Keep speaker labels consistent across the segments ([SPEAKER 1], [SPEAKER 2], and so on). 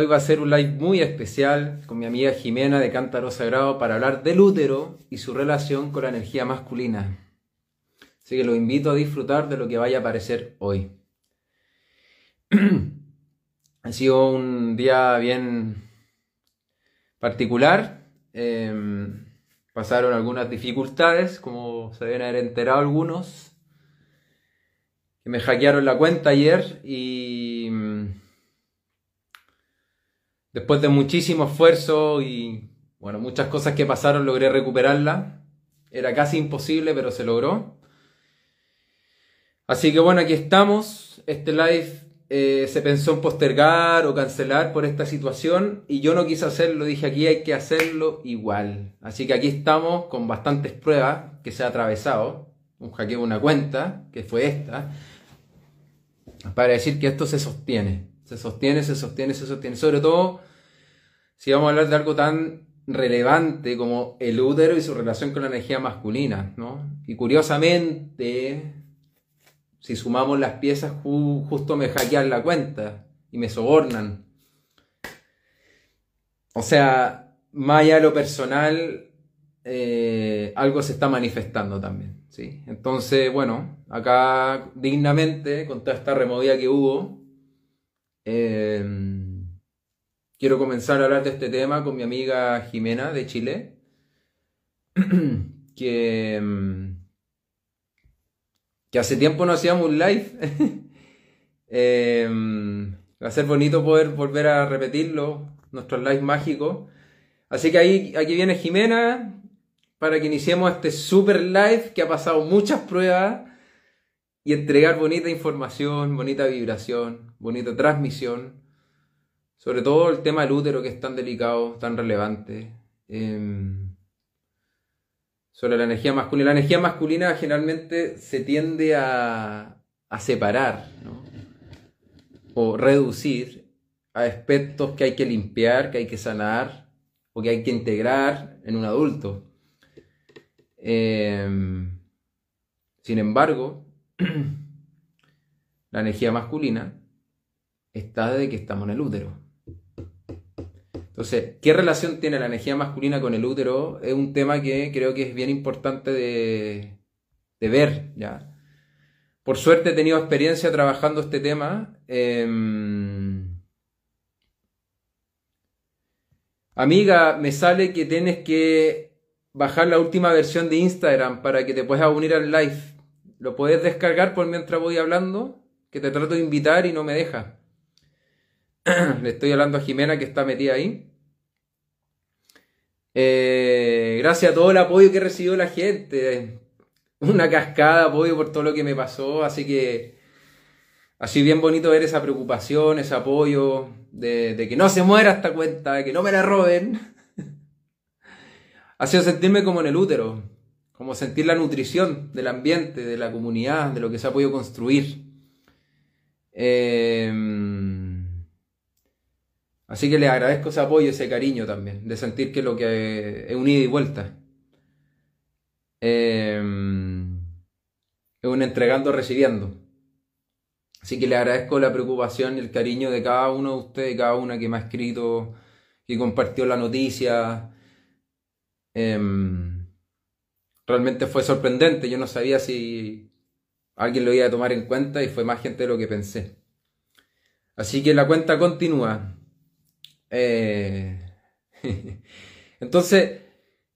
[SPEAKER 1] Hoy va a ser un live muy especial con mi amiga Jimena de Cántaro Sagrado para hablar del útero y su relación con la energía masculina. Así que los invito a disfrutar de lo que vaya a aparecer hoy. ha sido un día bien particular. Em, pasaron algunas dificultades, como se deben haber enterado algunos. Que me hackearon la cuenta ayer y Después de muchísimo esfuerzo y bueno, muchas cosas que pasaron, logré recuperarla. Era casi imposible, pero se logró. Así que bueno, aquí estamos. Este live eh, se pensó en postergar o cancelar por esta situación y yo no quise hacerlo. Dije aquí hay que hacerlo igual. Así que aquí estamos con bastantes pruebas que se ha atravesado. Un hackeo una cuenta, que fue esta, para decir que esto se sostiene. Se sostiene, se sostiene, se sostiene. Sobre todo si vamos a hablar de algo tan relevante como el útero y su relación con la energía masculina, ¿no? Y curiosamente, si sumamos las piezas, justo me hackean la cuenta y me sobornan. O sea, más allá de lo personal, eh, algo se está manifestando también, ¿sí? Entonces, bueno, acá dignamente, con toda esta removida que hubo, eh, quiero comenzar a hablar de este tema con mi amiga Jimena de Chile, que, mm, que hace tiempo no hacíamos un live. Em, va a ser bonito poder volver a repetirlo, nuestros live mágicos. Así que ahí, aquí viene Jimena para que iniciemos este super live que ha pasado muchas pruebas y entregar bonita información, bonita vibración, bonita transmisión. Sobre todo el tema del útero que es tan delicado, tan relevante. Em, sobre la energía masculina. La energía masculina generalmente se tiende a, separar o reducir a aspectos que hay que limpiar, que hay que sanar o que hay que integrar en un adulto. Em, sin embargo, la energía masculina está desde que estamos en el útero. Entonces, ¿qué relación tiene la energía masculina con el útero? Es un tema que creo que es bien importante de, ver, ¿ya? Por suerte he tenido experiencia trabajando este tema. Em, amiga, me sale que tienes que bajar la última versión de Instagram para que te puedas unir al live. ¿Lo puedes descargar por mientras voy hablando? Que te trato de invitar y no me deja. Le estoy hablando a Jimena que está metida ahí. Eh, gracias a todo el apoyo que recibió la gente. Una cascada de apoyo por todo lo que me pasó. Así que así bien bonito ver esa preocupación, ese apoyo de, que no se muera esta cuenta, de que no me la roben. ha sido sentirme como en el útero, como sentir la nutrición del ambiente, de la comunidad, de lo que se ha podido construir. Eh, Así que le agradezco ese apoyo, ese cariño también, de sentir que lo que es un ida y vuelta. Em, es un entregando, recibiendo. Así que le agradezco la preocupación y el cariño de cada uno de ustedes, cada una que me ha escrito, que compartió la noticia. Em, realmente fue sorprendente, yo no sabía si alguien lo iba a tomar en cuenta y fue más gente de lo que pensé. Así que la cuenta continúa. Eh, entonces,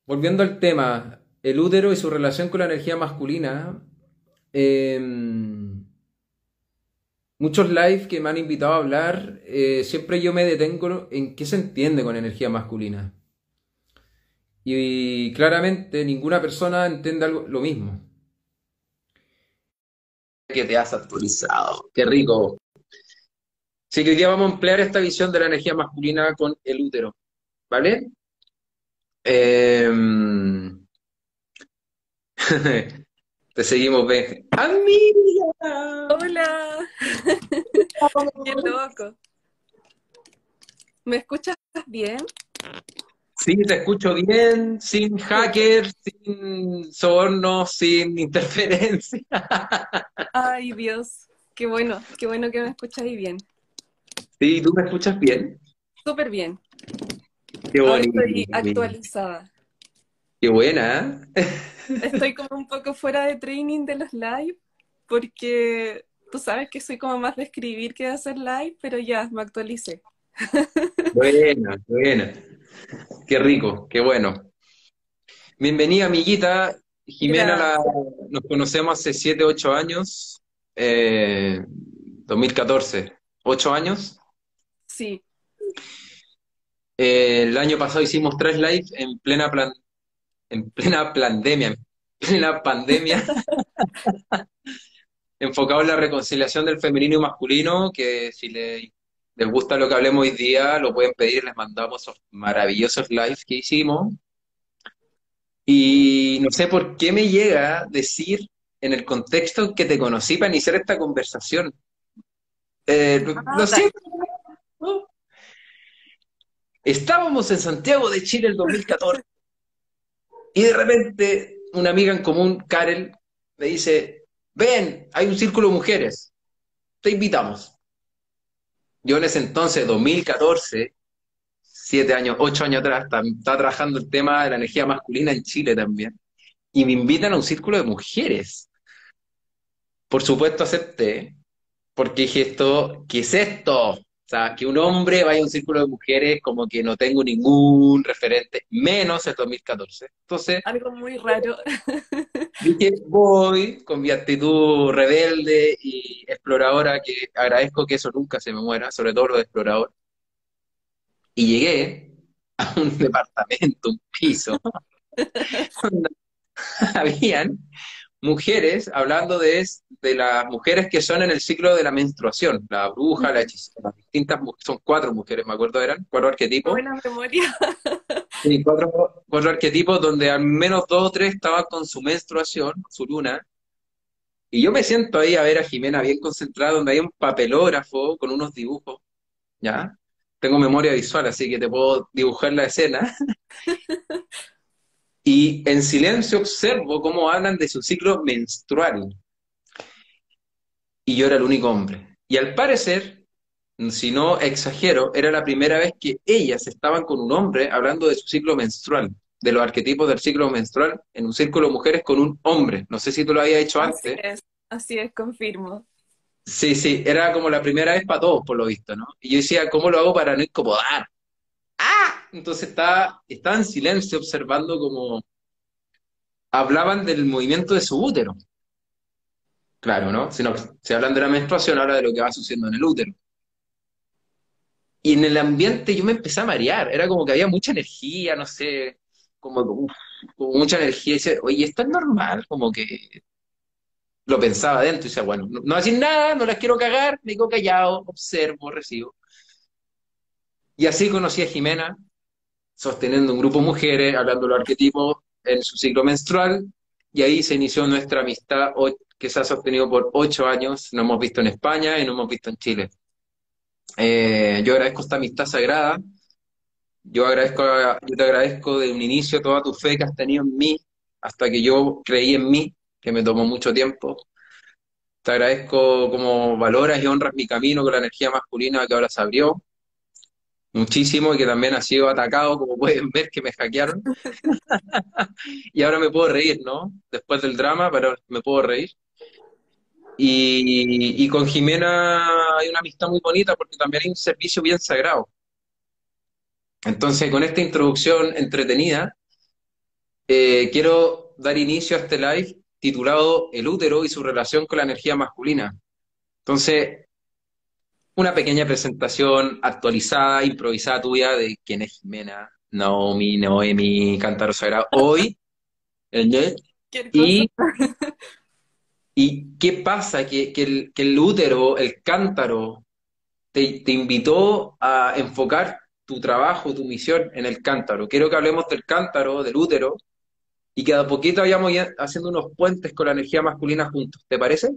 [SPEAKER 1] volviendo al tema, el útero y su relación con la energía masculina, em, muchos live que me han invitado a hablar, eh, siempre yo me detengo en qué se entiende con energía masculina. Y, claramente ninguna persona entiende algo, lo mismo. Que te has actualizado. Qué rico. Así que hoy día vamos a emplear esta visión de la energía masculina con el útero, ¿vale? Em, te seguimos, ve. ¡Amiga!
[SPEAKER 2] ¡Hola! ¡Qué loco! ¿Me escuchas bien?
[SPEAKER 1] Sí, te escucho bien, sin hackers, sin sobornos, sin interferencia.
[SPEAKER 2] Ay, Dios, qué bueno, qué bueno que me escuchas bien.
[SPEAKER 1] Sí, ¿tú me escuchas bien?
[SPEAKER 2] Súper bien.
[SPEAKER 1] Qué
[SPEAKER 2] Ahora
[SPEAKER 1] bonito.
[SPEAKER 2] estoy actualizada.
[SPEAKER 1] Qué buena, ¿eh?
[SPEAKER 2] Estoy como un poco fuera de training de los live, porque tú sabes que soy como más de escribir que de hacer live, pero ya, me actualicé.
[SPEAKER 1] Buena, buena. Qué rico, qué bueno. Bienvenida, amiguita. Jimena, la- nos conocemos hace 7, 8 años. Eh, 2014. ¿8 años?
[SPEAKER 2] Sí,
[SPEAKER 1] Eh, el año pasado hicimos tres lives en plena plan, en plena pandemia, en plena pandemia, enfocado en la reconciliación del femenino y masculino, que si le- les gusta lo que hablemos hoy día, lo pueden pedir, les mandamos esos maravillosos lives que hicimos. Y no sé por qué me llega decir en el contexto en que te conocí para iniciar esta conversación. Eh, lo-
[SPEAKER 2] Ah,
[SPEAKER 1] siento, ¿no? Estábamos en Santiago de Chile el 2014 y de repente una amiga en común, Karel, me dice, ven, hay un círculo de mujeres, te invitamos. Yo en ese entonces, 2014, siete años, ocho años atrás, estaba trabajando el tema de la energía masculina en Chile también, y me invitan a un círculo de mujeres. Por supuesto acepté, porque dije esto, ¿qué es esto? O sea, que un hombre vaya a un círculo de mujeres como que no tengo ningún referente, menos el 2014. Entonces
[SPEAKER 2] algo muy raro.
[SPEAKER 1] dije, voy con mi actitud rebelde y exploradora, que agradezco que eso nunca se me muera, sobre todo lo de explorador. Y llegué a un departamento, un piso, donde habían mujeres hablando de, de las mujeres que son en el ciclo de la menstruación, la bruja, la hechicera, las distintas, son cuatro mujeres, me acuerdo eran, cuatro arquetipos,
[SPEAKER 2] Buena memoria.
[SPEAKER 1] sí, cuatro, cuatro arquetipos donde al menos dos o tres estaban con su menstruación, su luna, y yo me siento ahí a ver a Jimena bien concentrada, donde hay un papelógrafo con unos dibujos, ¿ya? Tengo memoria visual, así que te puedo dibujar la escena. Y en silencio observo cómo hablan de su ciclo menstrual. Y yo era el único hombre. Y al parecer, si no exagero, era la primera vez que ellas estaban con un hombre hablando de su ciclo menstrual, de los arquetipos del ciclo menstrual, en un círculo de mujeres con un hombre. No sé si tú lo habías hecho
[SPEAKER 2] Así
[SPEAKER 1] antes.
[SPEAKER 2] es, así es, confirmo.
[SPEAKER 1] Sí, sí, era como la primera vez para todos, por lo visto, ¿no? Y yo decía, ¿cómo lo hago para no incomodar? ¡Ah! Entonces estaba, en silencio observando cómo hablaban del movimiento de su útero. Claro, ¿no? Si, no, si hablan de la menstruación, habla de lo que va sucediendo en el útero. Y en el ambiente yo me empecé a marear, era como que había mucha energía, no sé, como, uf, como mucha energía. Y oye, esto es normal, como que lo pensaba adentro y decía, bueno, no, no nada, no las quiero cagar, me quedo callado, observo, recibo. Y así conocí a Jimena, sosteniendo un grupo de mujeres, hablando de los arquetipos en su ciclo menstrual, y ahí se inició nuestra amistad que se ha sostenido por ocho años, nos hemos visto en España y nos hemos visto en Chile. Eh, yo agradezco esta amistad sagrada, yo agradezco, yo te agradezco de un inicio toda tu fe que has tenido en mí, hasta que yo creí en mí, que me tomó mucho tiempo. Te agradezco como valoras y honras mi camino con la energía masculina que ahora se abrió muchísimo y que también ha sido atacado, como pueden ver, que me hackearon. Y ahora me puedo reír, ¿no? Después del drama, pero me puedo reír. Y, con Jimena hay una amistad muy bonita porque también hay un servicio bien sagrado. Entonces, con esta introducción entretenida, eh, quiero dar inicio a este live titulado El útero y su relación con la energía masculina. Entonces, una pequeña presentación actualizada, improvisada tuya de quién es Jimena, Naomi, Noemi, Cántaro Sagrado. Hoy. Y, ¿y qué pasa? Que, que el, que el útero, el cántaro, te, te invitó a enfocar tu trabajo, tu misión en el cántaro. Quiero que hablemos del cántaro, del útero, y que a poquito vayamos ya haciendo unos puentes con la energía masculina juntos. ¿Te parece?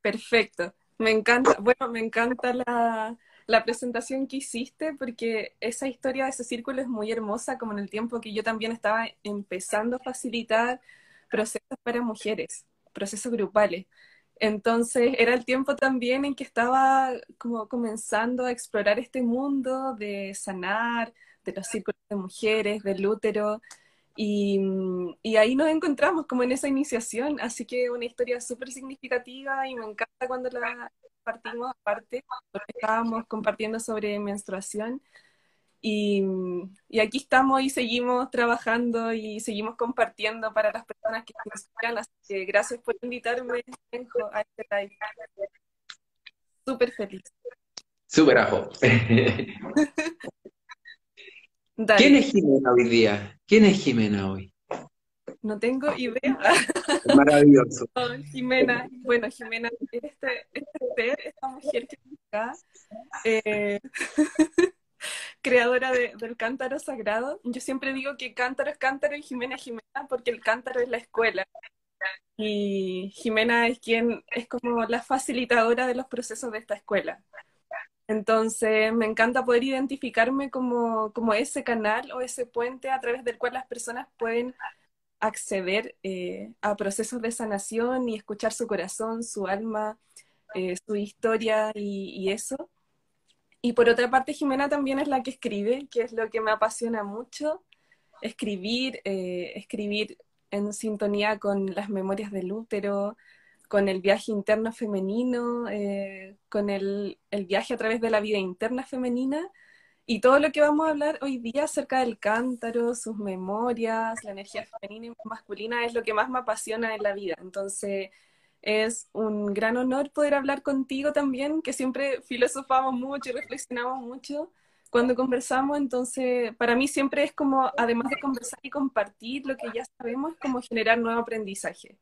[SPEAKER 2] Perfecto. Me encanta, bueno, me encanta la, la presentación que hiciste porque esa historia de ese círculo es muy hermosa, como en el tiempo que yo también estaba empezando a facilitar procesos para mujeres, procesos grupales. Entonces era el tiempo también en que estaba como comenzando a explorar este mundo de sanar, de los círculos de mujeres, del útero, y, y, ahí nos encontramos como en esa iniciación, así que una historia súper significativa y me encanta cuando la compartimos aparte, porque estábamos compartiendo sobre menstruación. Y, y, aquí estamos y seguimos trabajando y seguimos compartiendo para las personas que nos escuchan. Así que gracias por invitarme a este live. Súper feliz.
[SPEAKER 1] Súper ajo. ¿Quién es Jimena hoy día? ¿Quién es Jimena hoy?
[SPEAKER 2] No tengo idea.
[SPEAKER 1] Maravilloso.
[SPEAKER 2] Jimena, bueno, Jimena, este, este ser, esta mujer que está acá, eh, creadora del cántaro sagrado. Yo siempre digo que cántaro es cántaro y Jimena es Jimena porque el cántaro es la escuela. Y Jimena es quien es como la facilitadora de los procesos de esta escuela. Entonces, me encanta poder identificarme como, ese canal o ese puente a través del cual las personas pueden acceder eh, a procesos de sanación y escuchar su corazón, su alma, eh, su historia y, eso. Y por otra parte, Jimena también es la que escribe, que es lo que me apasiona mucho, escribir, eh, escribir en sintonía con las memorias del útero, con el viaje interno femenino, eh, con el, viaje a través de la vida interna femenina y todo lo que vamos a hablar hoy día acerca del cántaro, sus memorias, la energía femenina y masculina es lo que más me apasiona en la vida. Entonces es un gran honor poder hablar contigo también, que siempre filosofamos mucho y reflexionamos mucho cuando conversamos, entonces para mí siempre es como, además de conversar y compartir lo que ya sabemos, como generar nuevo aprendizaje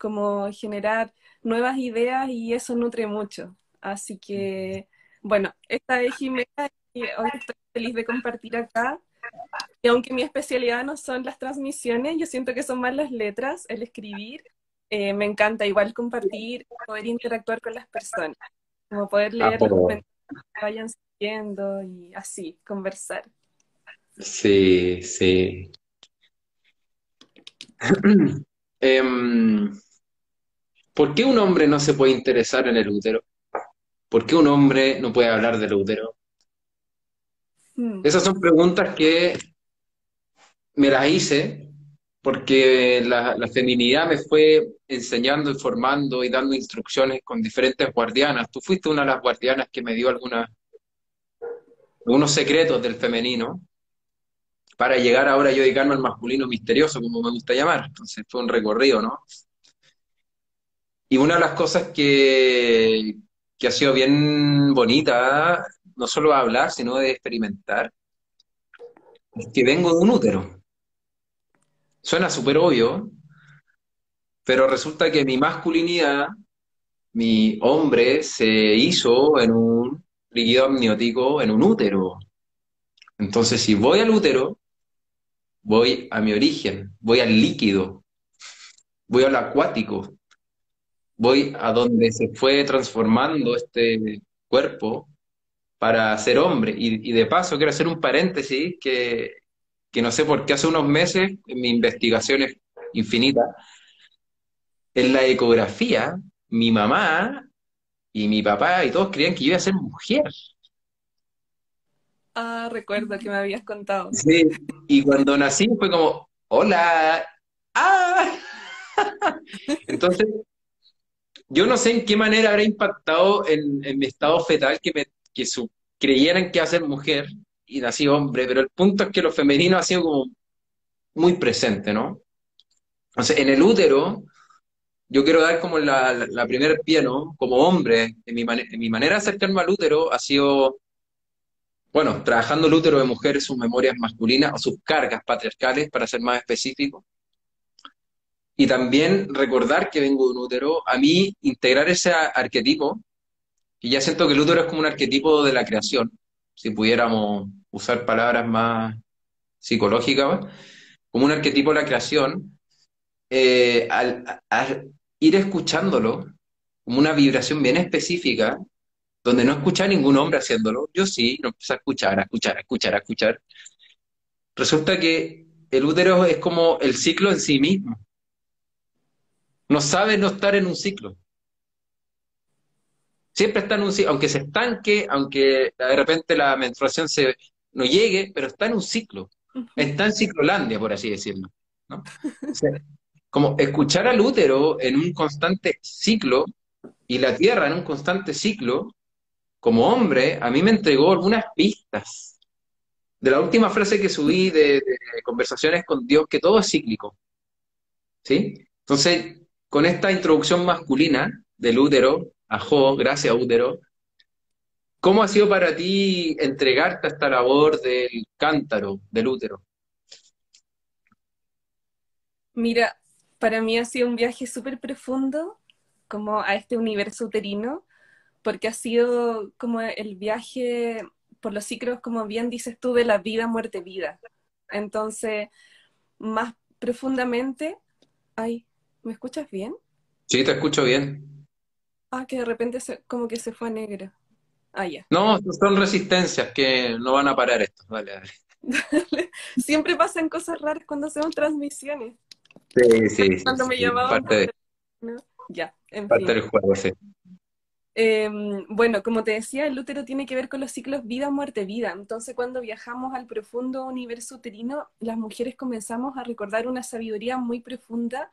[SPEAKER 2] como generar nuevas ideas y eso nutre mucho. Así que, bueno, esta es Jimena y hoy estoy feliz de compartir acá. Y aunque mi especialidad no son las transmisiones, yo siento que son más las letras, el escribir. Eh, me encanta igual compartir, poder interactuar con las personas, como poder ah, leer los comentarios que vayan siguiendo y así, conversar.
[SPEAKER 1] Sí, sí. Em, ¿Por qué un hombre no se puede interesar en el útero? ¿Por qué un hombre no puede hablar del útero? Hmm. Esas son preguntas que me las hice porque la, feminidad me fue enseñando, informando y dando instrucciones con diferentes guardianas. Tú fuiste una de las guardianas que me dio algunas, algunos secretos del femenino para llegar ahora yo dedicarme al masculino misterioso, como me gusta llamar. Entonces fue un recorrido, ¿no? Y una de las cosas que, que ha sido bien bonita, no solo de hablar, sino de experimentar, es que vengo de un útero. Suena súper obvio, pero resulta que mi masculinidad, mi hombre, se hizo en un líquido amniótico, en un útero. Entonces, si voy al útero, voy a mi origen, voy al líquido, voy al acuático, voy a donde se fue transformando este cuerpo para ser hombre. Y, de paso quiero hacer un paréntesis que, que, no sé por qué hace unos meses, en mi investigación es infinita, en la ecografía, mi mamá y mi papá y todos creían que yo iba a ser mujer.
[SPEAKER 2] Ah, recuerdo que me habías contado.
[SPEAKER 1] Sí, y cuando nací fue como, hola, ah. Entonces, yo no sé en qué manera habrá impactado en, mi estado fetal que, me, que su, creyeran que iba mujer y nací hombre, pero el punto es que lo femenino ha sido como muy presente, ¿no? Entonces, en el útero, yo quiero dar como la, la, primera pie, ¿no? Como hombre, en mi, en mi manera de acercarme al útero ha sido, bueno, trabajando el útero de mujeres, sus memorias masculinas o sus cargas patriarcales, para ser más específico, y también recordar que vengo de un útero, a mí integrar ese arquetipo, y ya siento que el útero es como un arquetipo de la creación, si pudiéramos usar palabras más psicológicas, como un arquetipo de la creación, eh, al, ir escuchándolo como una vibración bien específica, donde no escucha a ningún hombre haciéndolo, yo sí, no empecé a escuchar, a escuchar, a escuchar, a escuchar. Resulta que el útero es como el ciclo en sí mismo no sabe no estar en un ciclo. Siempre está en un ciclo, aunque se estanque, aunque de repente la menstruación se, no llegue, pero está en un ciclo. Está en ciclolandia, por así decirlo. ¿no? como escuchar al útero en un constante ciclo y la Tierra en un constante ciclo, como hombre, a mí me entregó algunas pistas. De la última frase que subí de, conversaciones con Dios, que todo es cíclico. ¿Sí? Entonces, con esta introducción masculina del útero, ajo, gracias útero, ¿cómo ha sido para ti entregarte a esta labor del cántaro, del útero?
[SPEAKER 2] Mira, para mí ha sido un viaje súper profundo, como a este universo uterino, porque ha sido como el viaje por los ciclos, como bien dices tú, de la vida, muerte, vida. Entonces, más profundamente, ay, ¿me escuchas bien?
[SPEAKER 1] Sí, te escucho bien.
[SPEAKER 2] Ah, que de repente como que se fue a negro. Ah, ya.
[SPEAKER 1] No, son resistencias que no van a parar esto. Vale, vale.
[SPEAKER 2] Siempre pasan cosas raras cuando hacemos transmisiones.
[SPEAKER 1] Sí, sí,
[SPEAKER 2] Cuando me llamaban.
[SPEAKER 1] Parte,
[SPEAKER 2] Ya, en
[SPEAKER 1] parte del juego, sí.
[SPEAKER 2] Em, bueno, como te decía, el útero tiene que ver con los ciclos vida, muerte, vida. Entonces, cuando viajamos al profundo universo uterino, las mujeres comenzamos a recordar una sabiduría muy profunda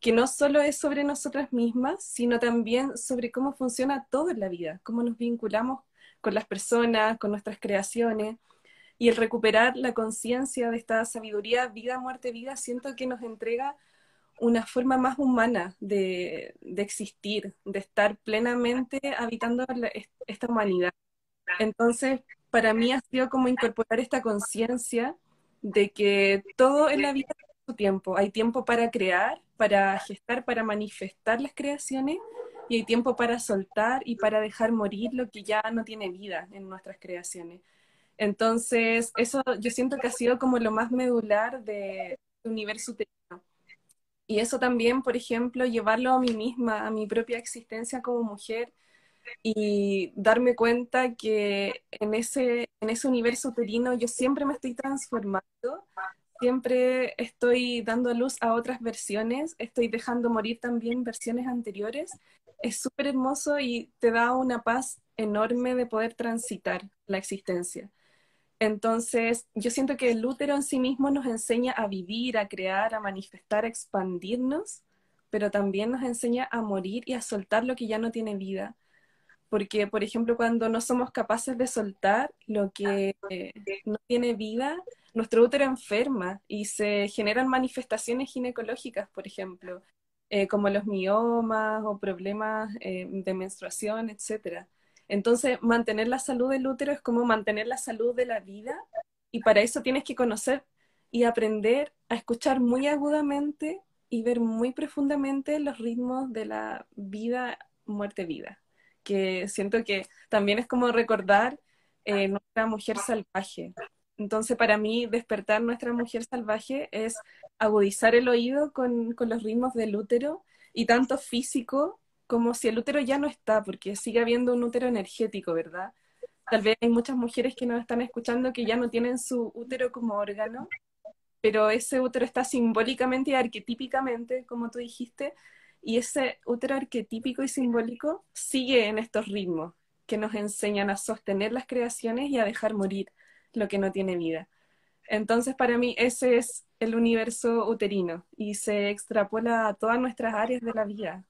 [SPEAKER 2] que no solo es sobre nosotras mismas, sino también sobre cómo funciona todo en la vida, cómo nos vinculamos con las personas, con nuestras creaciones. Y el recuperar la conciencia de esta sabiduría, vida, muerte, vida, siento que nos entrega una forma más humana de, existir, de estar plenamente habitando esta humanidad. Entonces, para mí ha sido como incorporar esta conciencia de que todo en la vida tiene su tiempo. Hay tiempo para crear, para gestar, para manifestar las creaciones y hay tiempo para soltar y para dejar morir lo que ya no tiene vida en nuestras creaciones. Entonces, eso yo siento que ha sido como lo más medular del universo uterino. Y eso también, por ejemplo, llevarlo a mí misma, a mi propia existencia como mujer y darme cuenta que en ese, en ese universo uterino yo siempre me estoy transformando, siempre estoy dando luz a otras versiones, estoy dejando morir también versiones anteriores. Es súper hermoso y te da una paz enorme de poder transitar la existencia. Entonces, yo siento que el útero en sí mismo nos enseña a vivir, a crear, a manifestar, a expandirnos, pero también nos enseña a morir y a soltar lo que ya no tiene vida. Porque, por ejemplo, cuando no somos capaces de soltar lo que no tiene vida, nuestro útero enferma y se generan manifestaciones ginecológicas, por ejemplo, eh, como los miomas o problemas eh, de menstruación, etcétera. Entonces, mantener la salud del útero es como mantener la salud de la vida y para eso tienes que conocer y aprender a escuchar muy agudamente y ver muy profundamente los ritmos de la vida, muerte, vida. Que siento que también es como recordar eh, nuestra mujer salvaje. Entonces, para mí, despertar nuestra mujer salvaje es agudizar el oído con, los ritmos del útero y tanto físico como si el útero ya no está, porque sigue habiendo un útero energético, ¿verdad? Tal vez hay muchas mujeres que nos están escuchando que ya no tienen su útero como órgano, pero ese útero está simbólicamente y arquetípicamente, como tú dijiste, y ese útero arquetípico y simbólico sigue en estos ritmos que nos enseñan a sostener las creaciones y a dejar morir lo que no tiene vida. Entonces, para mí, ese es el universo uterino y se extrapola a todas nuestras áreas de la vida,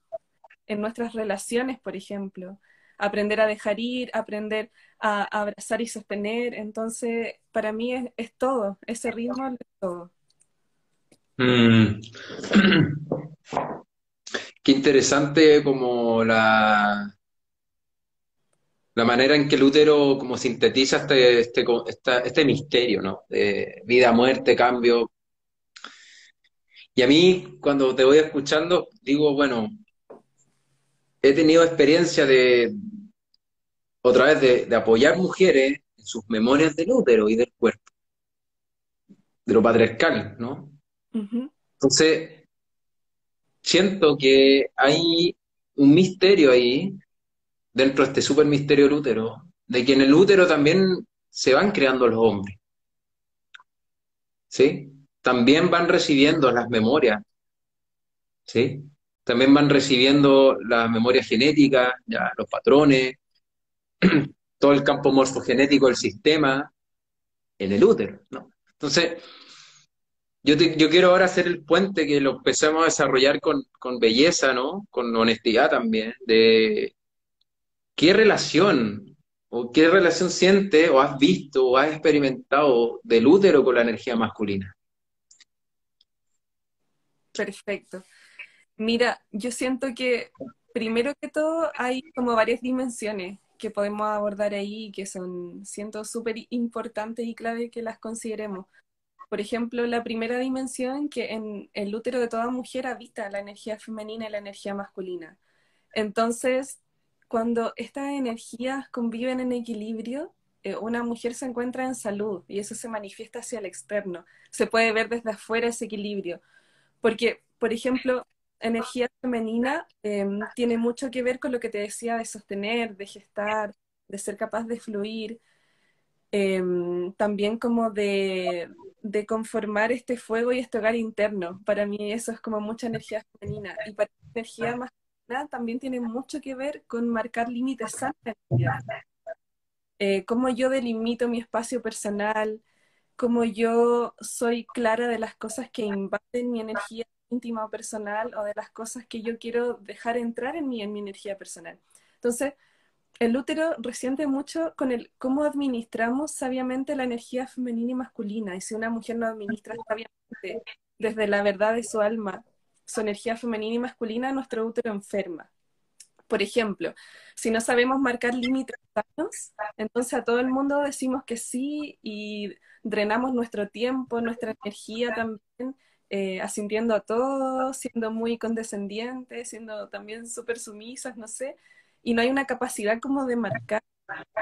[SPEAKER 2] en nuestras relaciones, por ejemplo. Aprender a dejar ir, aprender a, abrazar y sostener. Entonces, para mí es, todo, ese ritmo es todo.
[SPEAKER 1] Mm. Qué interesante como la, la manera en que el útero como sintetiza este, este, este misterio, ¿no? De vida, muerte, cambio. Y a mí, cuando te voy escuchando, digo, bueno, he tenido experiencia de, otra vez, de, apoyar mujeres en sus memorias del útero y del cuerpo, de lo patriarcal, ¿no? Entonces, siento que hay un misterio ahí, dentro de este super misterio del útero, de que en el útero también se van creando los hombres. ¿Sí? También van recibiendo las memorias. ¿Sí? también van recibiendo la memoria genética, ya, los patrones, todo el campo morfogenético del sistema en el útero, ¿no? Entonces, yo, yo quiero ahora hacer el puente que lo empecemos a desarrollar con, con belleza, ¿no? Con honestidad también, de qué relación o qué relación siente o has visto o has experimentado del útero con la energía masculina.
[SPEAKER 2] Perfecto. Mira, yo siento que primero que todo hay como varias dimensiones que podemos abordar ahí que son, siento, súper importantes y clave que las consideremos. Por ejemplo, la primera dimensión que en el útero de toda mujer habita la energía femenina y la energía masculina. Entonces, cuando estas energías conviven en equilibrio, eh, una mujer se encuentra en salud y eso se manifiesta hacia el externo. Se puede ver desde afuera ese equilibrio. Porque, por ejemplo, energía femenina em, tiene mucho que ver con lo que te decía de sostener, de gestar, de ser capaz de fluir, em, también como de, de, conformar este fuego y este hogar interno. Para mí eso es como mucha energía femenina. Y para energía masculina también tiene mucho que ver con marcar límites sanos eh, cómo yo delimito mi espacio personal, cómo yo soy clara de las cosas que invaden mi energía íntima o personal o de las cosas que yo quiero dejar entrar en mí, en mi energía personal. Entonces, el útero resiente mucho con el cómo administramos sabiamente la energía femenina y masculina. Y si una mujer no administra sabiamente desde la verdad de su alma su energía femenina y masculina, nuestro útero enferma. Por ejemplo, si no sabemos marcar límites entonces a todo el mundo decimos que sí y drenamos nuestro tiempo, nuestra energía también eh, asintiendo a todos, siendo muy condescendientes, siendo también súper sumisas, no sé, y no hay una capacidad como de marcar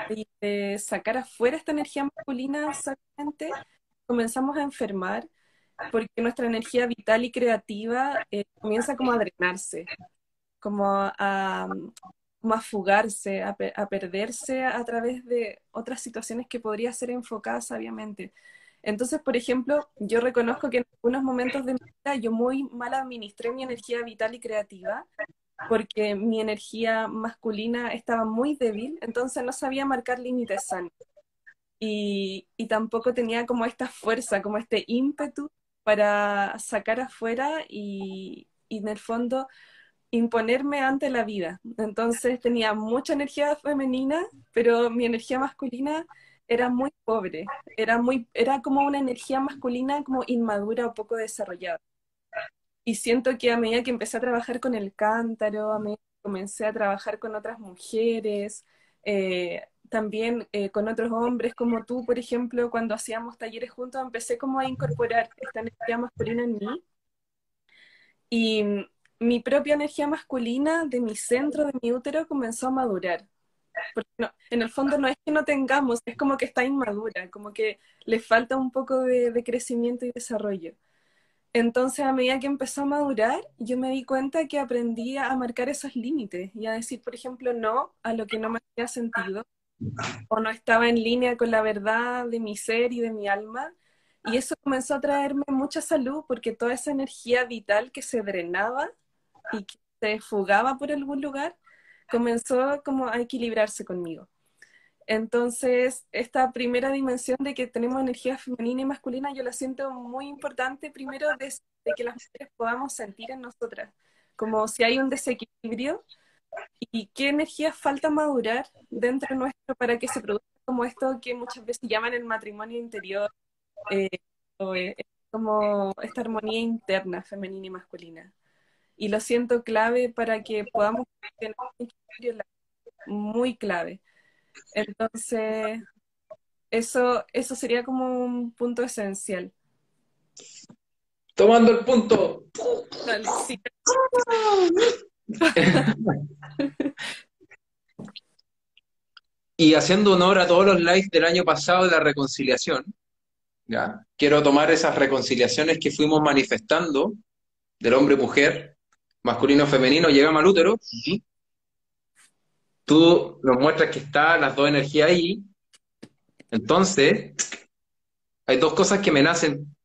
[SPEAKER 2] y de sacar afuera esta energía masculina solamente, comenzamos a enfermar porque nuestra energía vital y creativa eh, comienza como a drenarse, como a, como a fugarse, a, a, perderse a través de otras situaciones que podría ser enfocadas sabiamente. Entonces, por ejemplo, yo reconozco que en algunos momentos de mi vida yo muy mal administré mi energía vital y creativa porque mi energía masculina estaba muy débil, entonces no sabía marcar límites sanos. Y, y tampoco tenía como esta fuerza, como este ímpetu para sacar afuera y, en el fondo imponerme ante la vida. Entonces tenía mucha energía femenina, pero mi energía masculina era muy pobre, era, muy, era como una energía masculina como inmadura o poco desarrollada. Y siento que a medida que empecé a trabajar con el cántaro, a medida que comencé a trabajar con otras mujeres, eh, también eh, con otros hombres como tú, por ejemplo, cuando hacíamos talleres juntos, empecé como a incorporar esta energía masculina en mí. Y mi propia energía masculina de mi centro, de mi útero, comenzó a madurar. Porque no, en el fondo no es que no tengamos, es como que está inmadura, como que le falta un poco de, de crecimiento y desarrollo. Entonces, a medida que empezó a madurar, yo me di cuenta que aprendí a marcar esos límites y a decir, por ejemplo, no a lo que no me hacía sentido o no estaba en línea con la verdad de mi ser y de mi alma. Y eso comenzó a traerme mucha salud porque toda esa energía vital que se drenaba y que se fugaba por algún lugar, comenzó como a equilibrarse conmigo. Entonces, esta primera dimensión de que tenemos energía femenina y masculina, yo la siento muy importante, primero, de, que las mujeres podamos sentir en nosotras, como si hay un desequilibrio y qué energía falta madurar dentro nuestro para que se produzca como esto que muchas veces llaman el matrimonio interior, eh, o, eh, como esta armonía interna femenina y masculina y lo siento clave para que podamos tener un equilibrio muy clave. Entonces, eso, eso sería como un punto esencial.
[SPEAKER 1] Tomando el punto. Dale, sí. Y haciendo honor a todos los lives del año pasado de la reconciliación, ¿ya? quiero tomar esas reconciliaciones que fuimos manifestando del hombre-mujer masculino femenino, llega al útero, tú nos muestras que están las dos energías ahí, entonces hay dos cosas que me nacen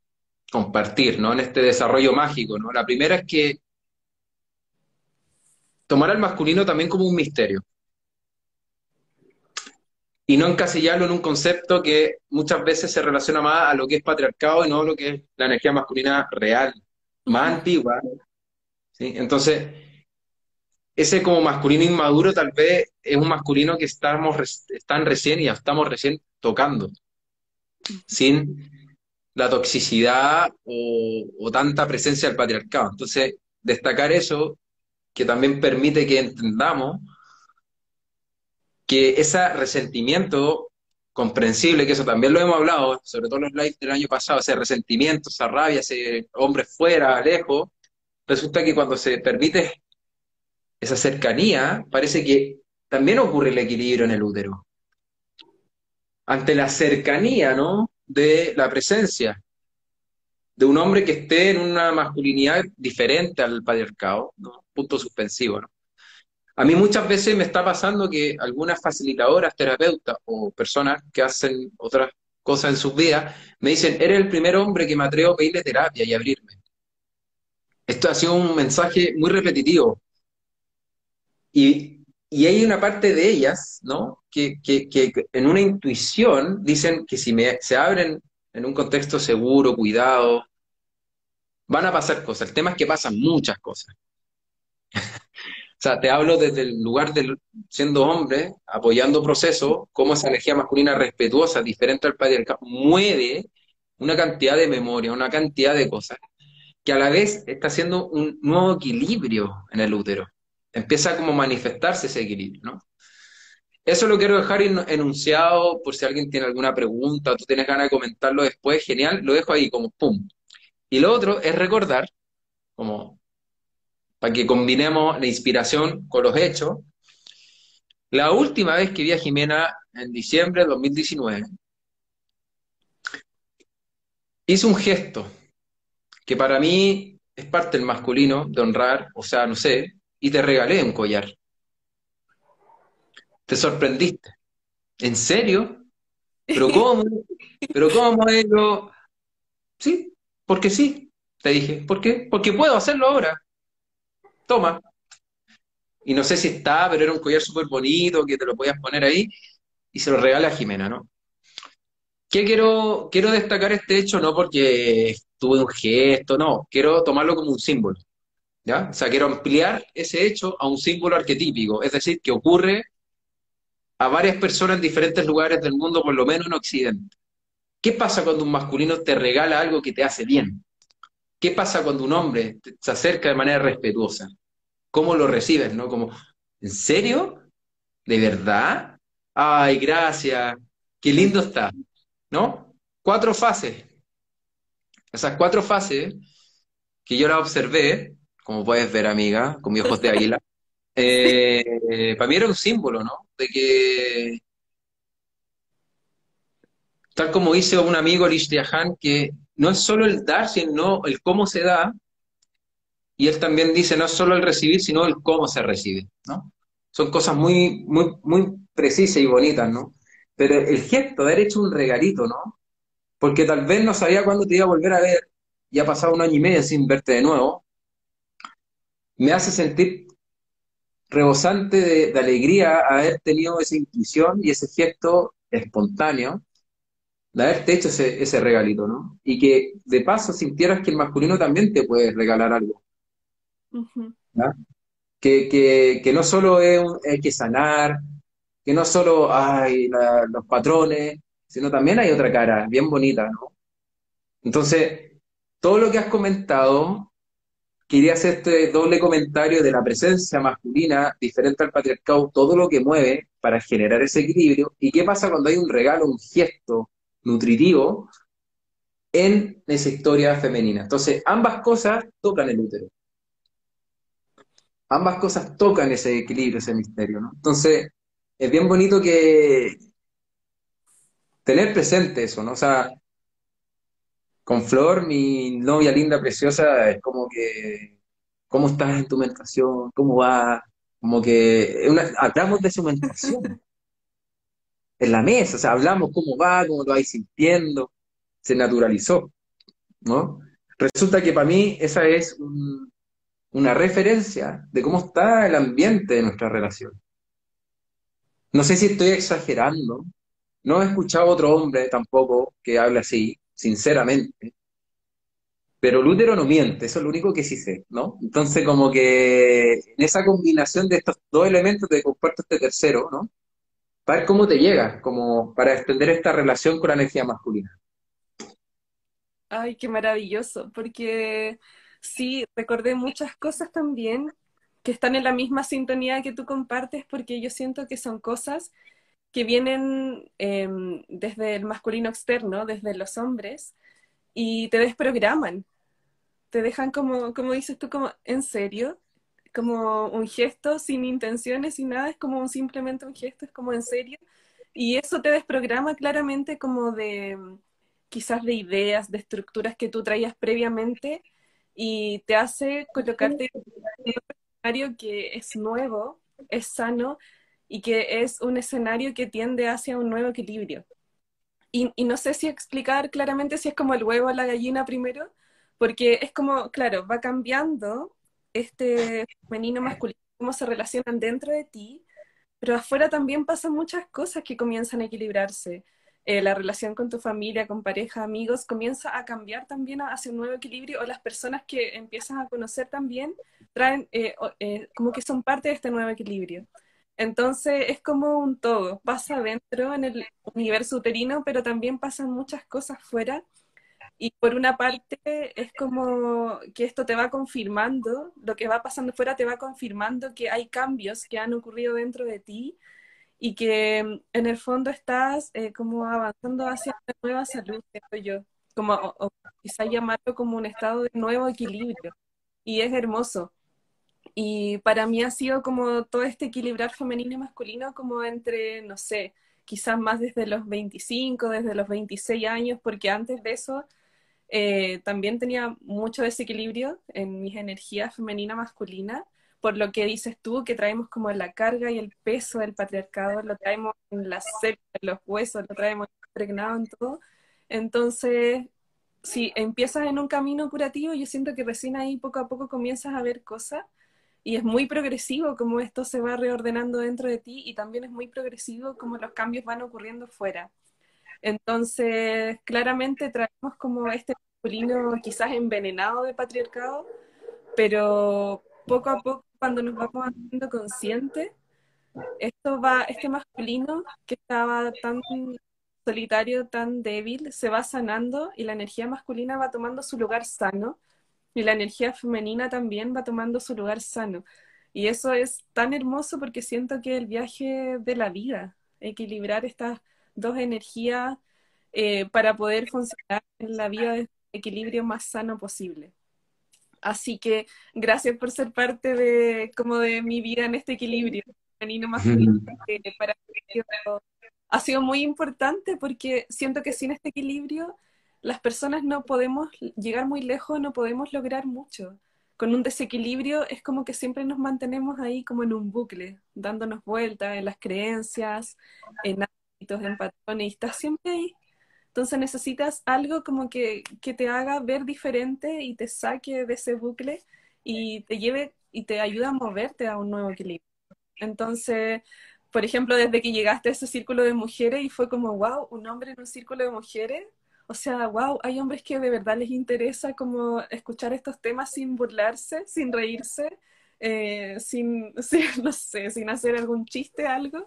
[SPEAKER 1] compartir, ¿no? En este desarrollo mágico, ¿no? La primera es que tomar al masculino también como un misterio. Y no encasillarlo en un concepto que muchas veces se relaciona más a lo que es patriarcado y no a lo que es la energía masculina real, más antigua. ¿sí? Entonces, ese como masculino inmaduro tal vez es un masculino que estamos están recién y estamos recién tocando, sin la toxicidad o, o tanta presencia del patriarcado. Entonces, destacar eso, que también permite que entendamos que ese resentimiento comprensible, que eso también lo hemos hablado, sobre todo en los lives del año pasado, ese resentimiento, esa rabia, ese hombre fuera, lejos, resulta que cuando se permite esa cercanía, parece que también ocurre el equilibrio en el útero. Ante la cercanía, ¿no? De la presencia de un hombre que esté en una masculinidad diferente al patriarcado, ¿no? Punto suspensivo. A mí muchas veces me está pasando que algunas facilitadoras, terapeutas o personas que hacen otras cosas en sus vidas me dicen, eres el primer hombre que me atrevo a pedirle terapia y abrirme. Esto ha sido un mensaje muy repetitivo. Y, hay una parte de ellas, ¿no? Que, en una intuición dicen que si me, se abren en un contexto seguro, cuidado, van a pasar cosas. El tema es que pasan muchas cosas. O sea, te hablo desde el lugar de siendo hombre, apoyando procesos, cómo esa energía masculina respetuosa, diferente al patriarcado, mueve una cantidad de memoria, una cantidad de cosas, que a la vez está haciendo un nuevo equilibrio en el útero. Empieza como a manifestarse ese equilibrio, ¿no? Eso lo quiero dejar enunciado por si alguien tiene alguna pregunta o tú tienes ganas de comentarlo después, genial, lo dejo ahí como pum. Y lo otro es recordar, como para que combinemos la inspiración con los hechos, la última vez que vi a Jimena en diciembre de 2019, hizo un gesto que para mí es parte del masculino, de honrar, o sea, no sé, y te regalé un collar. Te sorprendiste. ¿En serio? ¿Pero cómo? ¿Pero cómo? Yo, sí, porque sí, te dije. ¿Por qué? Porque puedo hacerlo ahora. Toma. Y no sé si está, pero era un collar súper bonito que te lo podías poner ahí y se lo regala a Jimena, ¿no? ¿Qué quiero, quiero destacar este hecho? No porque tuve un gesto, no, quiero tomarlo como un símbolo. ¿ya? O sea, quiero ampliar ese hecho a un símbolo arquetípico, es decir, que ocurre a varias personas en diferentes lugares del mundo, por lo menos en Occidente. ¿Qué pasa cuando un masculino te regala algo que te hace bien? ¿Qué pasa cuando un hombre se acerca de manera respetuosa? ¿Cómo lo recibes, no? Como, ¿en serio? ¿De verdad? Ay, gracias. Qué lindo está. ¿No? Cuatro fases. Esas cuatro fases que yo las observé, como puedes ver, amiga, con mis ojos de águila, eh, para mí era un símbolo, ¿no? De que, tal como dice un amigo, Lish que no es solo el dar, sino el cómo se da, y él también dice no es solo el recibir, sino el cómo se recibe, ¿no? Son cosas muy, muy, muy precisas y bonitas, ¿no? Pero el gesto de haber hecho un regalito, ¿no? Porque tal vez no sabía cuándo te iba a volver a ver, y ha pasado un año y medio sin verte de nuevo, me hace sentir rebosante de, alegría haber tenido esa intuición y ese gesto espontáneo de haberte hecho ese, regalito, ¿no? Y que de paso sintieras que el masculino también te puede regalar algo. que, no solo es hay que sanar, que no solo hay los patrones, sino también hay otra cara bien bonita, ¿no? Entonces, todo lo que has comentado quería hacer este doble comentario de la presencia masculina diferente al patriarcado, todo lo que mueve para generar ese equilibrio, y qué pasa cuando hay un regalo, un gesto nutritivo en esa historia femenina. Entonces, ambas cosas tocan el útero. Ambas cosas tocan ese equilibrio, ese misterio. Entonces, es bien bonito que tener presente eso, ¿no? O sea, con Flor, mi novia linda, preciosa, es como que, ¿cómo estás en tu menstruación? ¿Cómo va? Como que hablamos de su menstruación en la mesa, o sea, hablamos cómo va, cómo lo vais sintiendo, se naturalizó, ¿no? Resulta que para mí esa es un, una referencia de cómo está el ambiente de nuestra relación. No sé si estoy exagerando, no he escuchado a otro hombre tampoco que hable así, sinceramente, pero Lutero no miente, eso es lo único que sí sé, ¿no? Entonces, como que en esa combinación de estos dos elementos te comparto este tercero, ¿no? Ver cómo te llega, como para extender esta relación con la energía masculina.
[SPEAKER 2] Ay, qué maravilloso, porque sí, recordé muchas cosas también que están en la misma sintonía que tú compartes, porque yo siento que son cosas que vienen em, desde el masculino externo, desde los hombres, y te desprograman, te dejan como, como dices tú, como en serio, como un gesto sin intenciones y nada, es como simplemente un gesto, es como en serio, y eso te desprograma claramente como de quizás de ideas, de estructuras que tú traías previamente y te hace colocarte en un escenario que es nuevo, es sano y que es un escenario que tiende hacia un nuevo equilibrio. Y, no sé si explicar claramente si es como el huevo o la gallina primero, porque es como, claro, va cambiando este femenino masculino, cómo se relacionan dentro de ti, pero afuera también pasan muchas cosas que comienzan a equilibrarse. Eh, la relación con tu familia, con pareja, amigos, comienza a cambiar también hacia un nuevo equilibrio o las personas que empiezas a conocer también traen eh, eh, como que son parte de este nuevo equilibrio. Entonces es como un todo, pasa dentro en el universo uterino, pero también pasan muchas cosas fuera. Y por una parte es como que esto te va confirmando, lo que va pasando fuera te va confirmando que hay cambios que han ocurrido dentro de ti y que mm, en el fondo estás eh, como avanzando hacia una nueva salud, yo, como, o, quizá llamarlo como un estado de nuevo equilibrio. Y es hermoso. Y para mí ha sido como todo este equilibrar femenino y masculino como entre, no sé, quizás más desde los 25, desde los 26 años, porque antes de eso eh, también tenía mucho desequilibrio en mis energías femenina-masculina por lo que dices tú, que traemos como la carga y el peso del patriarcado, lo traemos en las células, en los huesos, lo traemos impregnado en todo. Entonces, si empiezas en un camino curativo, yo siento que recién ahí poco a poco comienzas a ver cosas y es muy progresivo como esto se va reordenando dentro de ti y también es muy progresivo como los cambios van ocurriendo fuera. Entonces, claramente traemos como este masculino quizás envenenado de patriarcado, pero poco a poco cuando nos vamos haciendo conscientes, esto va, este masculino que estaba tan solitario, tan débil, se va sanando y la energía masculina va tomando su lugar sano y la energía femenina también va tomando su lugar sano. Y eso es tan hermoso porque siento que el viaje de la vida, equilibrar estas dos energías eh, para poder funcionar en la vida de equilibrio más sano posible. Así que gracias por ser parte de como de mi vida en este equilibrio femenino masculino para ha sido muy importante porque siento que sin este equilibrio las personas no podemos llegar muy lejos, no podemos lograr mucho. Con un desequilibrio es como que siempre nos mantenemos ahí como en un bucle, dándonos vueltas en las creencias, en en patrones, y estás siempre ahí entonces necesitas algo como que, te haga ver diferente y te saque de ese bucle y te lleve y te ayude a moverte a un nuevo equilibrio. Entonces, por ejemplo, desde que llegaste a ese círculo de mujeres y fue como, wow, un hombre en un círculo de mujeres. O sea, wow, hay hombres que de verdad les interesa como escuchar estos temas sin burlarse, sin reírse, eh, sin, no sé, sin hacer algún chiste, algo.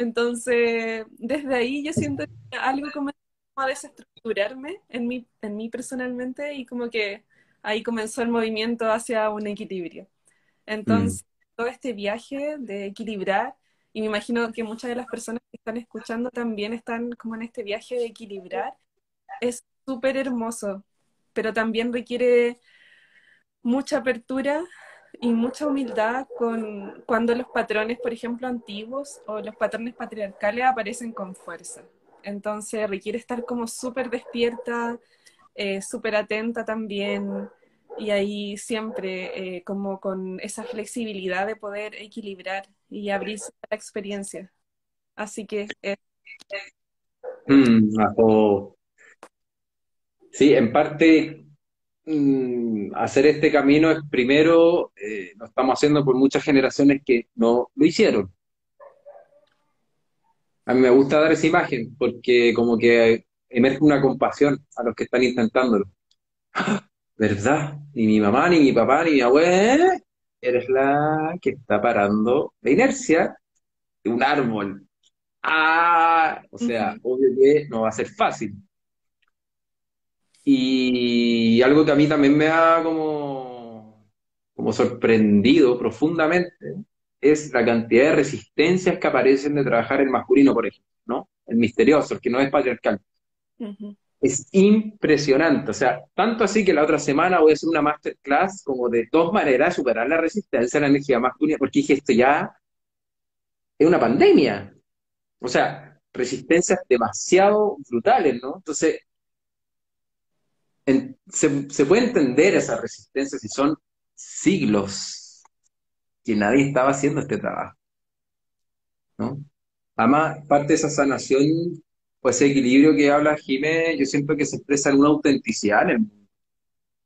[SPEAKER 2] Entonces, desde ahí yo siento que algo como a desestructurarme en mí, en mí personalmente y como que ahí comenzó el movimiento hacia un equilibrio. Entonces, mm. todo este viaje de equilibrar, y me imagino que muchas de las personas que están escuchando también están como en este viaje de equilibrar, es súper hermoso, pero también requiere mucha apertura y mucha humildad con cuando los patrones, por ejemplo, antiguos o los patrones patriarcales aparecen con fuerza. Entonces requiere estar como súper despierta, eh, súper atenta también y ahí siempre eh, como con esa flexibilidad de poder equilibrar y abrirse a la experiencia. Así que...
[SPEAKER 1] Mm, sí, en parte mm, hacer este camino es primero, eh, lo estamos haciendo por muchas generaciones que no lo hicieron. A mí me gusta dar esa imagen porque como que emerge una compasión a los que están intentándolo. ¿Verdad? Ni mi mamá, ni mi papá, ni mi abuela, eres la que está parando la inercia de un árbol. Ah, o sea, obvio que no va a ser fácil. Y algo que a mí también me ha como, como sorprendido profundamente es la cantidad de resistencias que aparecen de trabajar el masculino, por ejemplo, ¿no? El misterioso, el que no es patriarcal. Es impresionante, o sea, tanto así que la otra semana voy a hacer una masterclass como de dos maneras de superar la resistencia a la energía masculina, porque dije, esto ya es una pandemia. O sea, resistencias demasiado brutales, ¿no? Entonces, se, se, puede entender esa resistencia si son siglos que nadie estaba haciendo este trabajo, ¿no? Además, parte de esa sanación pues ese equilibrio que habla Jiménez, yo siento que se expresa en una autenticidad, en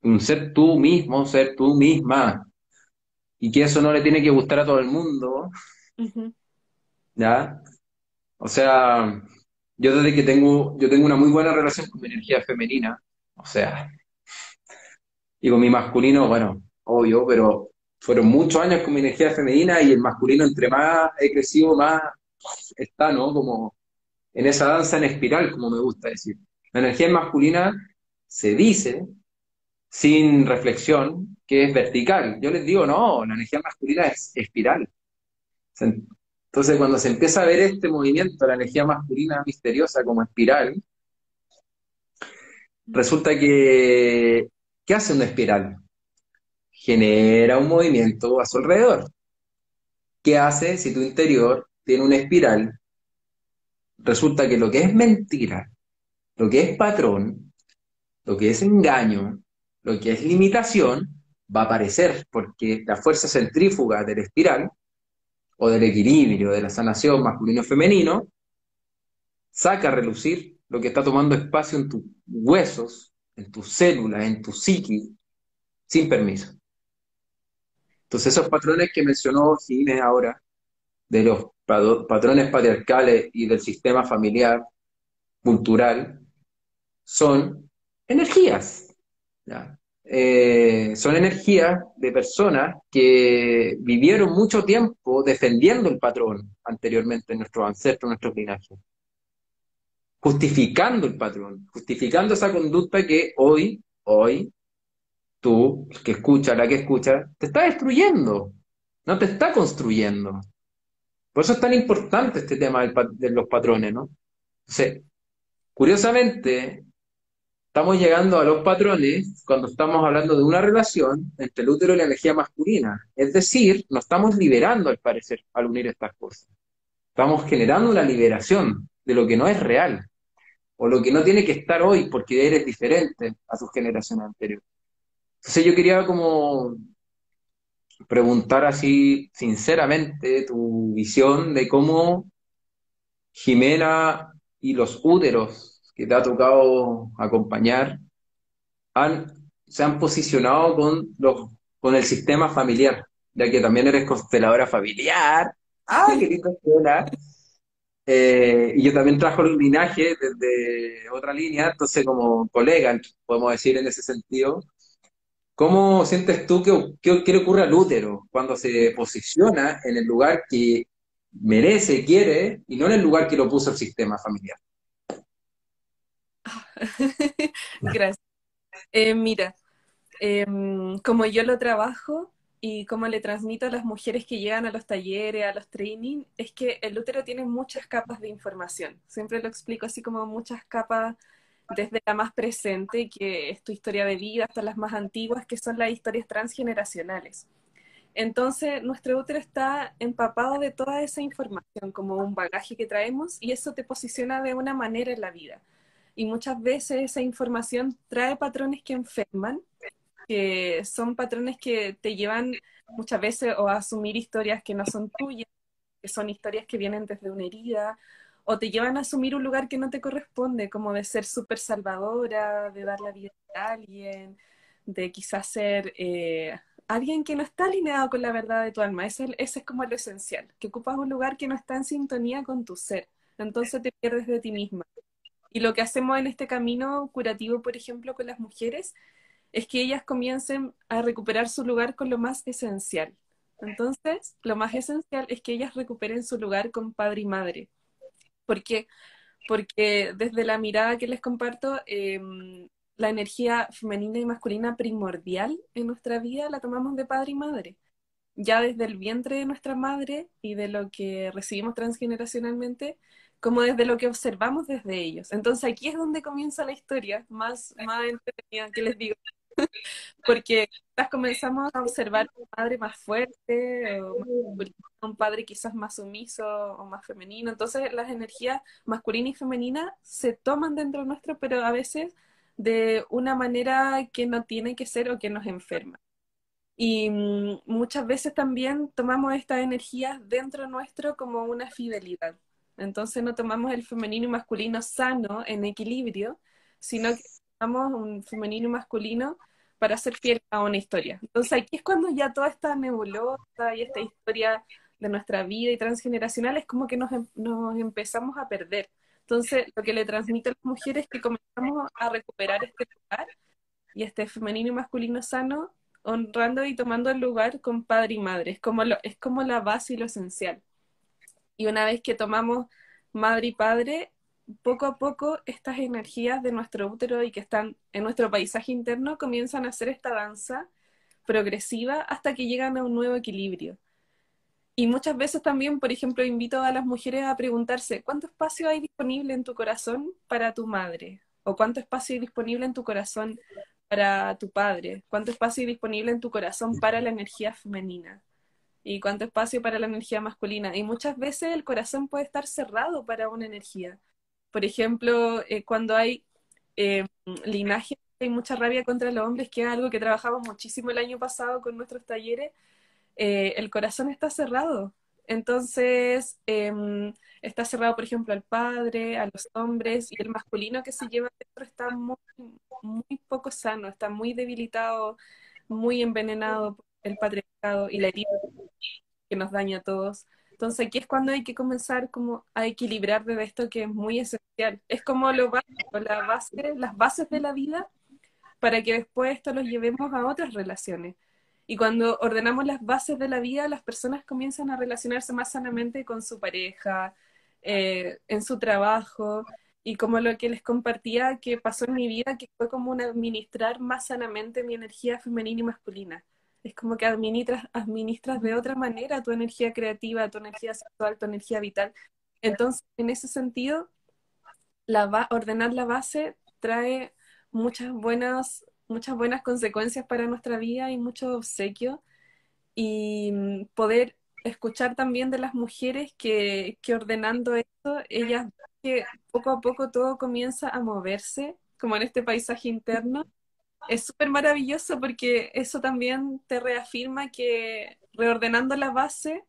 [SPEAKER 1] un ser tú mismo, ser tú misma, y que eso no le tiene que gustar a todo el mundo, ¿ya? O sea, yo desde que tengo, yo tengo una muy buena relación con mi energía femenina, o sea, y con mi masculino, bueno, obvio, pero fueron muchos años con mi energía femenina y el masculino entre más he más está, ¿no? Como en esa danza en espiral, como me gusta decir. La energía masculina se dice, sin reflexión, que es vertical. Yo les digo, no, la energía masculina es espiral. Entonces, cuando se empieza a ver este movimiento, la energía masculina misteriosa como espiral, resulta que, ¿qué hace una espiral? Genera un movimiento a su alrededor. ¿Qué hace si tu interior tiene una espiral resulta que lo que es mentira, lo que es patrón, lo que es engaño, lo que es limitación, va a aparecer, porque la fuerza centrífuga del espiral, o del equilibrio, de la sanación masculino-femenino, saca a relucir lo que está tomando espacio en tus huesos, en tus células, en tu psiqui, sin permiso. Entonces esos patrones que mencionó Ginés ahora, de los patrones patriarcales y del sistema familiar, cultural, son energías. Eh, son energías de personas que vivieron mucho tiempo defendiendo el patrón anteriormente en nuestros ancestros, nuestros linajes. Justificando el patrón, justificando esa conducta que hoy, hoy, tú, que escucha, la que escucha, te está destruyendo, no te está construyendo. Por eso es tan importante este tema de los patrones, ¿no? Entonces, curiosamente, estamos llegando a los patrones cuando estamos hablando de una relación entre el útero y la energía masculina. Es decir, nos estamos liberando, al parecer, al unir estas cosas. Estamos generando una liberación de lo que no es real, o lo que no tiene que estar hoy porque eres diferente a tus generaciones anteriores. Entonces yo quería como preguntar así sinceramente tu visión de cómo Jimena y los úteros que te ha tocado acompañar han, se han posicionado con, los, con el sistema familiar, ya que también eres consteladora familiar. ¡Ay, qué lindo! Eh, y yo también trajo el linaje desde otra línea, entonces como colega, podemos decir en ese sentido, ¿Cómo sientes tú que, qué le ocurre al útero cuando se posiciona en el lugar que merece, quiere, y no en el lugar que lo puso el sistema familiar?
[SPEAKER 2] Gracias. Eh, mira, em, como yo lo trabajo y como le transmito a las mujeres que llegan a los talleres, a los training, es que el útero tiene muchas capas de información. Siempre lo explico así como muchas capas desde la más presente, que es tu historia de vida, hasta las más antiguas, que son las historias transgeneracionales. Entonces, nuestro útero está empapado de toda esa información, como un bagaje que traemos, y eso te posiciona de una manera en la vida. Y muchas veces esa información trae patrones que enferman, que son patrones que te llevan muchas veces o a asumir historias que no son tuyas, que son historias que vienen desde una herida o te llevan a asumir un lugar que no te corresponde, como de ser súper salvadora, de dar la vida a alguien, de quizás ser eh, alguien que no está alineado con la verdad de tu alma. Ese, ese es como lo esencial, que ocupas un lugar que no está en sintonía con tu ser. Entonces te pierdes de ti misma. Y lo que hacemos en este camino curativo, por ejemplo, con las mujeres, es que ellas comiencen a recuperar su lugar con lo más esencial. Entonces, lo más esencial es que ellas recuperen su lugar con padre y madre. ¿Por qué? Porque desde la mirada que les comparto, em, la energía femenina y masculina primordial en nuestra vida la tomamos de padre y madre. Ya desde el vientre de nuestra madre y de lo que recibimos transgeneracionalmente, como desde lo que observamos desde ellos. Entonces aquí es donde comienza la historia más, más entretenida que les digo. Porque comenzamos a observar un padre más fuerte, o un padre quizás más sumiso o más femenino. Entonces las energías masculina y femenina se toman dentro nuestro, pero a veces de una manera que no tiene que ser o que nos enferma. Y mm, muchas veces también tomamos estas energías dentro nuestro como una fidelidad. Entonces no tomamos el femenino y masculino sano en equilibrio, sino que un femenino y masculino para ser fiel a una historia. Entonces aquí es cuando ya toda esta nebulosa y esta historia de nuestra vida y transgeneracional es como que nos, em, nos empezamos a perder. Entonces, lo que le transmito a las mujeres es que comenzamos a recuperar este lugar y este femenino y masculino sano, honrando y tomando el lugar con padre y madre. Es como, lo, es como la base y lo esencial. Y una vez que tomamos madre y padre, poco a poco estas energías de nuestro útero y que están en nuestro paisaje interno comienzan a hacer esta danza progresiva hasta que llegan a un nuevo equilibrio. Y muchas veces también, por ejemplo, invito a las mujeres a preguntarse, ¿cuánto espacio hay disponible en tu corazón para tu madre? ¿O cuánto espacio hay disponible en tu corazón para tu padre? ¿Cuánto espacio hay disponible en tu corazón para la energía femenina? ¿Y cuánto espacio para la energía masculina? Y muchas veces el corazón puede estar cerrado para una energía. Por ejemplo, eh, cuando hay eh, linaje, hay mucha rabia contra los hombres, que es algo que trabajamos muchísimo el año pasado con nuestros talleres, eh, el corazón está cerrado. Entonces, em, está cerrado, por ejemplo, al padre, a los hombres, y el masculino que se lleva dentro está muy, muy poco sano, está muy debilitado, muy envenenado por el patriarcado y la herida que nos daña a todos. Entonces aquí es cuando hay que comenzar como a equilibrar de esto que es muy esencial. Es como lo básico, la base, las bases de la vida para que después esto lo llevemos a otras relaciones. Y cuando ordenamos las bases de la vida, las personas comienzan a relacionarse más sanamente con su pareja, eh, en su trabajo, y como lo que les compartía que pasó en mi vida, que fue como un administrar más sanamente mi energía femenina y masculina. Es como que administras, administras de otra manera tu energía creativa, tu energía sexual, tu energía vital. Entonces, en ese sentido, la ordenar la base trae muchas buenas muchas buenas consecuencias para nuestra vida y mucho obsequio. Y mm, poder escuchar también de las mujeres que, que ordenando esto, ellas que poco a poco todo comienza a moverse, como en este paisaje interno. Es súper maravilloso porque eso también te reafirma que reordenando la base,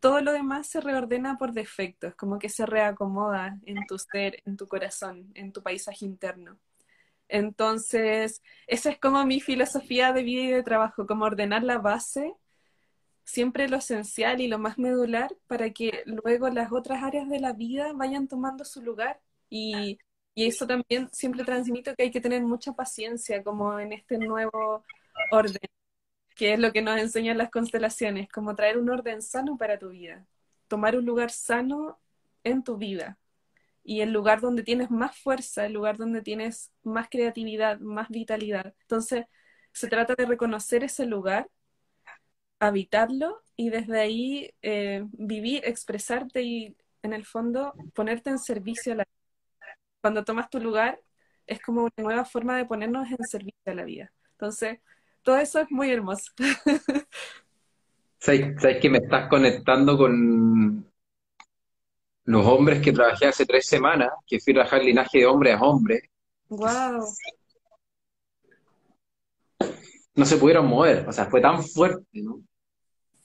[SPEAKER 2] todo lo demás se reordena por defecto, es como que se reacomoda en tu ser, en tu corazón, en tu paisaje interno. Entonces, esa es como mi filosofía de vida y de trabajo, como ordenar la base, siempre lo esencial y lo más medular, para que luego las otras áreas de la vida vayan tomando su lugar. Y, y eso también siempre transmito que hay que tener mucha paciencia, como en este nuevo orden, que es lo que nos enseñan las constelaciones, como traer un orden sano para tu vida, tomar un lugar sano en tu vida y el lugar donde tienes más fuerza, el lugar donde tienes más creatividad, más vitalidad. Entonces, se trata de reconocer ese lugar, habitarlo y desde ahí eh, vivir, expresarte y en el fondo ponerte en servicio a la vida. Cuando tomas tu lugar, es como una nueva forma de ponernos en servicio a la vida. Entonces, todo eso es muy hermoso.
[SPEAKER 1] ¿Sabes, que me estás conectando con, los hombres que trabajé hace tres semanas, que fui a trabajar linaje de hombre a hombre,
[SPEAKER 2] wow.
[SPEAKER 1] no se pudieron mover, o sea, fue tan fuerte, ¿no?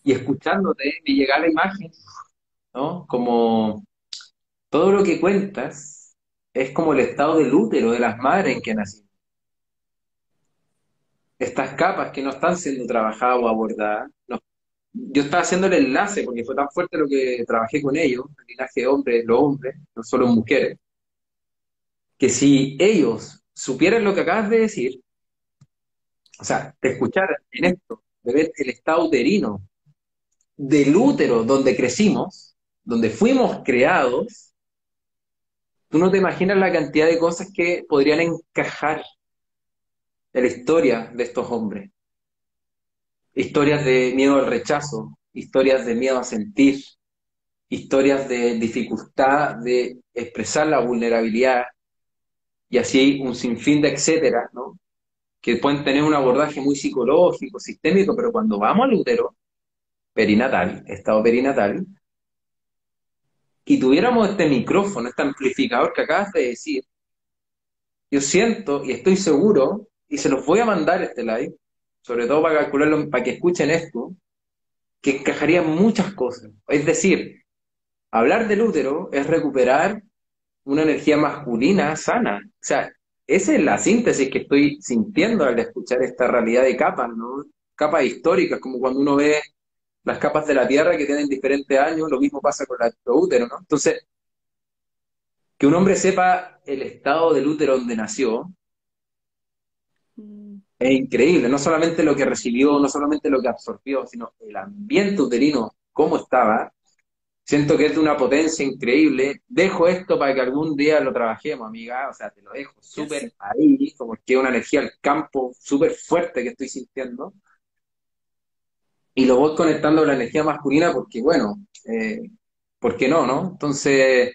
[SPEAKER 1] Y escuchándote me llega la imagen, ¿no? Como todo lo que cuentas es como el estado del útero de las madres en que nací. estas capas que no están siendo trabajadas o abordadas. Yo estaba haciendo el enlace porque fue tan fuerte lo que trabajé con ellos, el linaje de hombres, los hombres, no solo mujeres, que si ellos supieran lo que acabas de decir, o sea, de escuchar en esto, de ver el estado uterino del útero donde crecimos, donde fuimos creados, tú no te imaginas la cantidad de cosas que podrían encajar en la historia de estos hombres. Historias de miedo al rechazo, historias de miedo a sentir, historias de dificultad de expresar la vulnerabilidad, y así un sinfín de etcétera, ¿no? Que pueden tener un abordaje muy psicológico, sistémico, pero cuando vamos al útero, perinatal, estado perinatal, y tuviéramos este micrófono, este amplificador que acabas de decir, yo siento y estoy seguro, y se los voy a mandar este live, sobre todo para calcularlo, para que escuchen esto, que encajarían muchas cosas. Es decir, hablar del útero es recuperar una energía masculina sana. O sea, esa es la síntesis que estoy sintiendo al escuchar esta realidad de capas, ¿no? Capas históricas, como cuando uno ve las capas de la Tierra que tienen diferentes años, lo mismo pasa con el útero, ¿no? Entonces, que un hombre sepa el estado del útero donde nació, mm. es increíble, no solamente lo que recibió, no solamente lo que absorbió, sino el ambiente uterino, cómo estaba, Siento que es de una potencia increíble. Dejo esto para que algún día lo trabajemos, amiga. O sea, te lo dejo súper ahí, como que una energía al campo súper fuerte que estoy sintiendo. Y lo voy conectando a la energía masculina porque, bueno, eh, ¿por qué no, no? Entonces,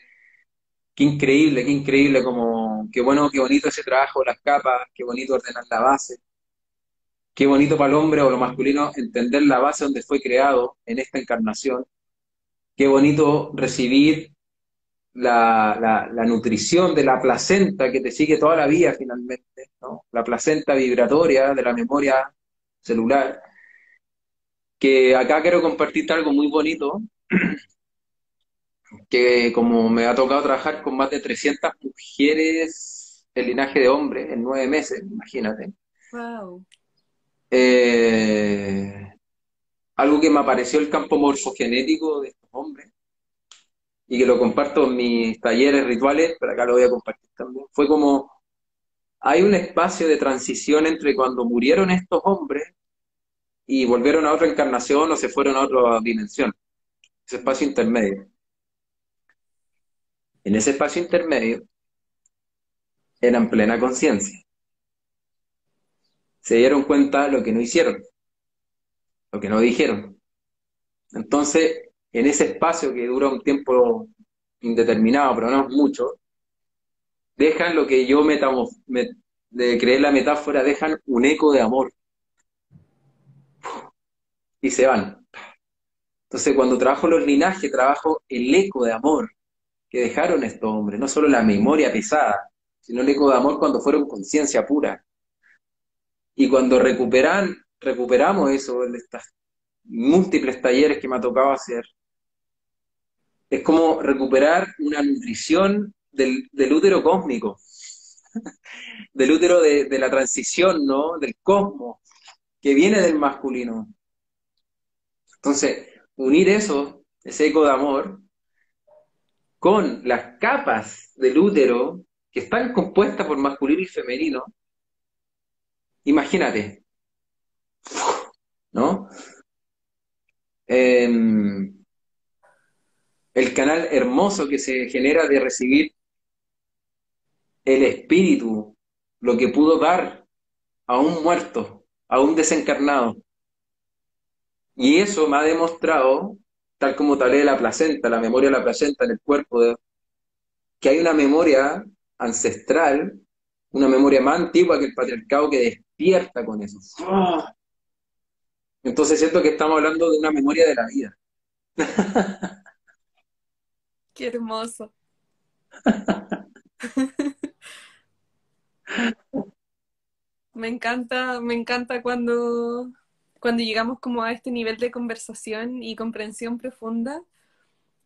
[SPEAKER 1] qué increíble, qué increíble, como, qué bueno, qué bonito ese trabajo, las capas, qué bonito ordenar la base. Qué bonito para el hombre o lo masculino entender la base donde fue creado en esta encarnación Qué bonito recibir la, nutrición de la placenta que te sigue toda la vida finalmente, ¿no? La placenta vibratoria de la memoria celular. Que acá quiero compartirte algo muy bonito, que como me ha tocado trabajar con más de 300 mujeres el linaje de hombres en nueve meses, imagínate. Wow. Eh, algo que me apareció el campo morfogenético de hombre, y que lo comparto en mis talleres rituales, pero acá lo voy a compartir también, fue como hay un espacio de transición entre cuando murieron estos hombres y volvieron a otra encarnación o se fueron a otra dimensión, ese espacio intermedio. En ese espacio intermedio eran plena conciencia. Se dieron cuenta de lo que no hicieron, lo que no dijeron. Entonces, en ese espacio que dura un tiempo indeterminado, pero no mucho, dejan lo que yo metamos, de creer la metáfora, dejan un eco de amor. Y se van. Entonces, cuando trabajo los linajes, trabajo el eco de amor que dejaron estos hombres, no solo la memoria pesada, sino el eco de amor cuando fueron conciencia pura. Y cuando recuperan, recuperamos eso en estas múltiples talleres que me ha tocado hacer, es como recuperar una nutrición del, útero cósmico, del útero de, de, la transición, ¿no? Del cosmos, que viene del masculino. Entonces, unir eso, ese eco de amor, con las capas del útero que están compuestas por masculino y femenino, imagínate, ¿no? Eh, el canal hermoso que se genera de recibir el espíritu, lo que pudo dar a un muerto, a un desencarnado. Y eso me ha demostrado, tal como tal es la placenta, la memoria de la placenta en el cuerpo, que hay una memoria ancestral, una memoria más antigua que el patriarcado que despierta con eso. Entonces siento que estamos hablando de una memoria de la vida.
[SPEAKER 2] Qué hermoso. me encanta, me encanta cuando, cuando llegamos como a este nivel de conversación y comprensión profunda,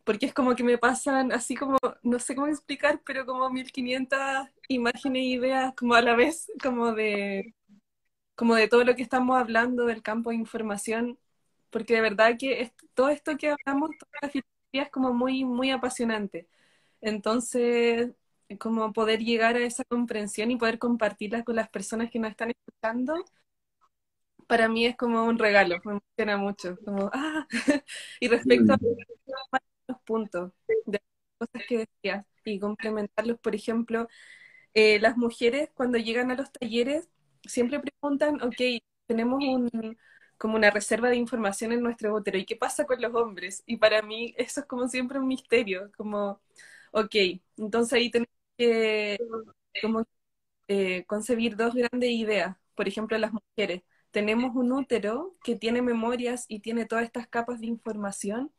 [SPEAKER 2] porque es como que me pasan así como, no sé cómo explicar, pero como 1500 imágenes e ideas como a la vez, como de, como de todo lo que estamos hablando del campo de información, porque de verdad que todo esto que hablamos, toda la filosofía es como muy, muy apasionante. Entonces, como poder llegar a esa comprensión y poder compartirla con las personas que nos están escuchando, para mí es como un regalo, me emociona mucho. Como, ah. y respecto a los puntos de las cosas que decías y complementarlos, por ejemplo, eh, las mujeres cuando llegan a los talleres siempre preguntan, ok, tenemos un, como una reserva de información en nuestro útero, ¿y qué pasa con los hombres? Y para mí eso es como siempre un misterio, como, ok, entonces ahí tenemos que como, eh, concebir dos grandes ideas, por ejemplo, las mujeres. Tenemos un útero que tiene memorias y tiene todas estas capas de información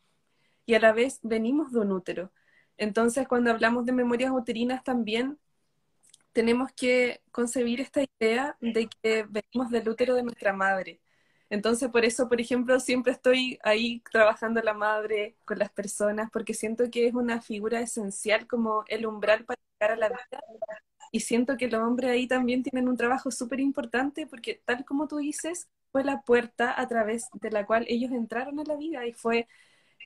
[SPEAKER 2] y a la vez venimos de un útero. Entonces, cuando hablamos de memorias uterinas también tenemos que concebir esta idea de que venimos del útero de nuestra madre. Entonces, por eso, por ejemplo, siempre estoy ahí trabajando la madre con las personas, porque siento que es una figura esencial como el umbral para llegar a la vida. Y siento que los hombres ahí también tienen un trabajo súper importante, porque tal como tú dices, fue la puerta a través de la cual ellos entraron a la vida y fue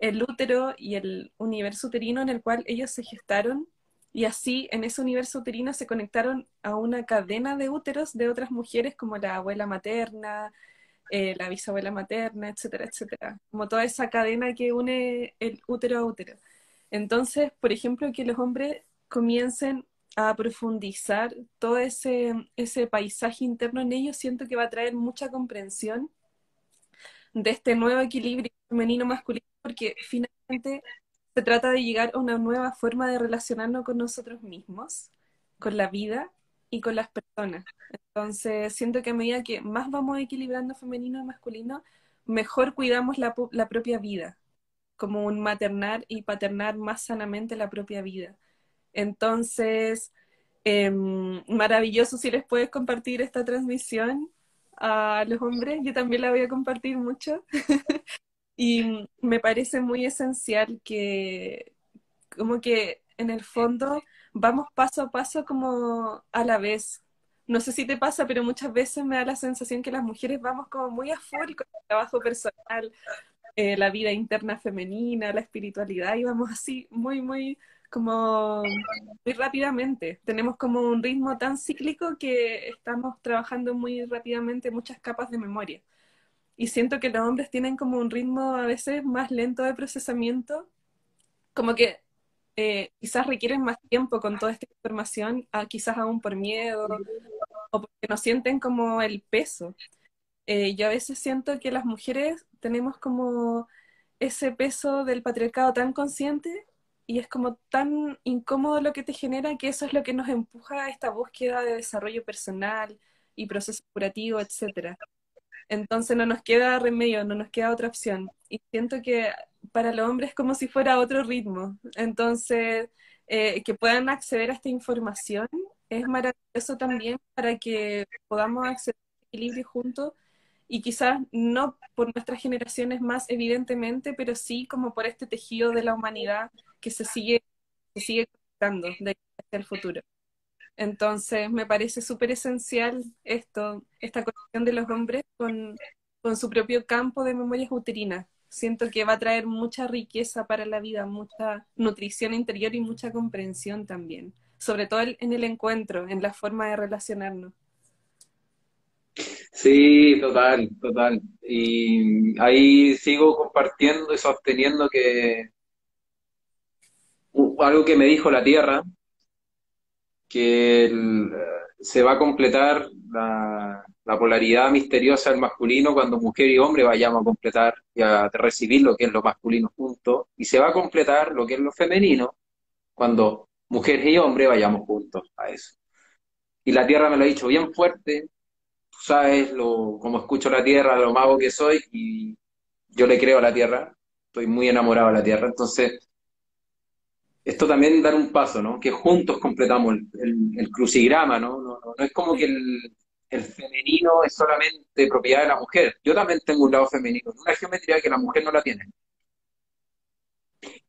[SPEAKER 2] el útero y el universo uterino en el cual ellos se gestaron y así en ese universo uterino se conectaron a una cadena de úteros de otras mujeres como la abuela materna, eh, la bisabuela materna, etcétera, etcétera. Como toda esa cadena que une el útero a útero. Entonces, por ejemplo, que los hombres comiencen a profundizar todo ese, ese paisaje interno en ellos, siento que va a traer mucha comprensión de este nuevo equilibrio femenino-masculino, porque finalmente se trata de llegar a una nueva forma de relacionarnos con nosotros mismos, con la vida y con las personas. Entonces, siento que a medida que más vamos equilibrando femenino y masculino, mejor cuidamos la, propia vida, como un maternar y paternar más sanamente la propia vida. Entonces, em, maravilloso si les puedes compartir esta transmisión a los hombres. Yo también la voy a compartir mucho. Y me parece muy esencial que, como que en el fondo vamos paso a paso como a la vez. No sé si te pasa, pero muchas veces me da la sensación que las mujeres vamos como muy a con el trabajo personal, eh, la vida interna femenina, la espiritualidad, y vamos así muy, muy, como muy rápidamente. Tenemos como un ritmo tan cíclico que estamos trabajando muy rápidamente muchas capas de memoria. Y siento que los hombres tienen como un ritmo a veces más lento de procesamiento, como que eh, quizás requieren más tiempo con toda esta información, ah, quizás aún por miedo o porque no sienten como el peso. Eh, yo a veces siento que las mujeres tenemos como ese peso del patriarcado tan consciente y es como tan incómodo lo que te genera que eso es lo que nos empuja a esta búsqueda de desarrollo personal y proceso curativo, etcétera. Entonces no nos queda remedio, no nos queda otra opción. Y siento que para los hombres es como si fuera otro ritmo. Entonces, eh, que puedan acceder a esta información es maravilloso también para que podamos acceder al equilibrio juntos y quizás no por nuestras generaciones más evidentemente, pero sí como por este tejido de la humanidad que se sigue, se sigue conectando de hacia el futuro. Entonces, me parece súper esencial esto, esta conexión de los hombres con, su propio campo de memorias uterinas. Siento que va a traer mucha riqueza para la vida, mucha nutrición interior y mucha comprensión también, sobre todo en el encuentro, en la forma de relacionarnos.
[SPEAKER 1] Sí, total, total. Y ahí sigo compartiendo y sosteniendo que algo que me dijo la Tierra, que se va a completar la, polaridad misteriosa del masculino cuando mujer y hombre vayamos a completar y a recibir lo que es lo masculino juntos, y se va a completar lo que es lo femenino cuando mujer y hombre vayamos juntos a eso. Y la tierra me lo ha dicho bien fuerte, tú sabes lo, como escucho la tierra, lo mago que soy, y yo le creo a la tierra, estoy muy enamorado de la tierra, entonces esto también dar un paso, ¿no? Que juntos completamos el, crucigrama, ¿no? ¿no? No, es como que el, femenino es solamente propiedad de la mujer. Yo también tengo un lado femenino, una geometría que la mujer no la tiene.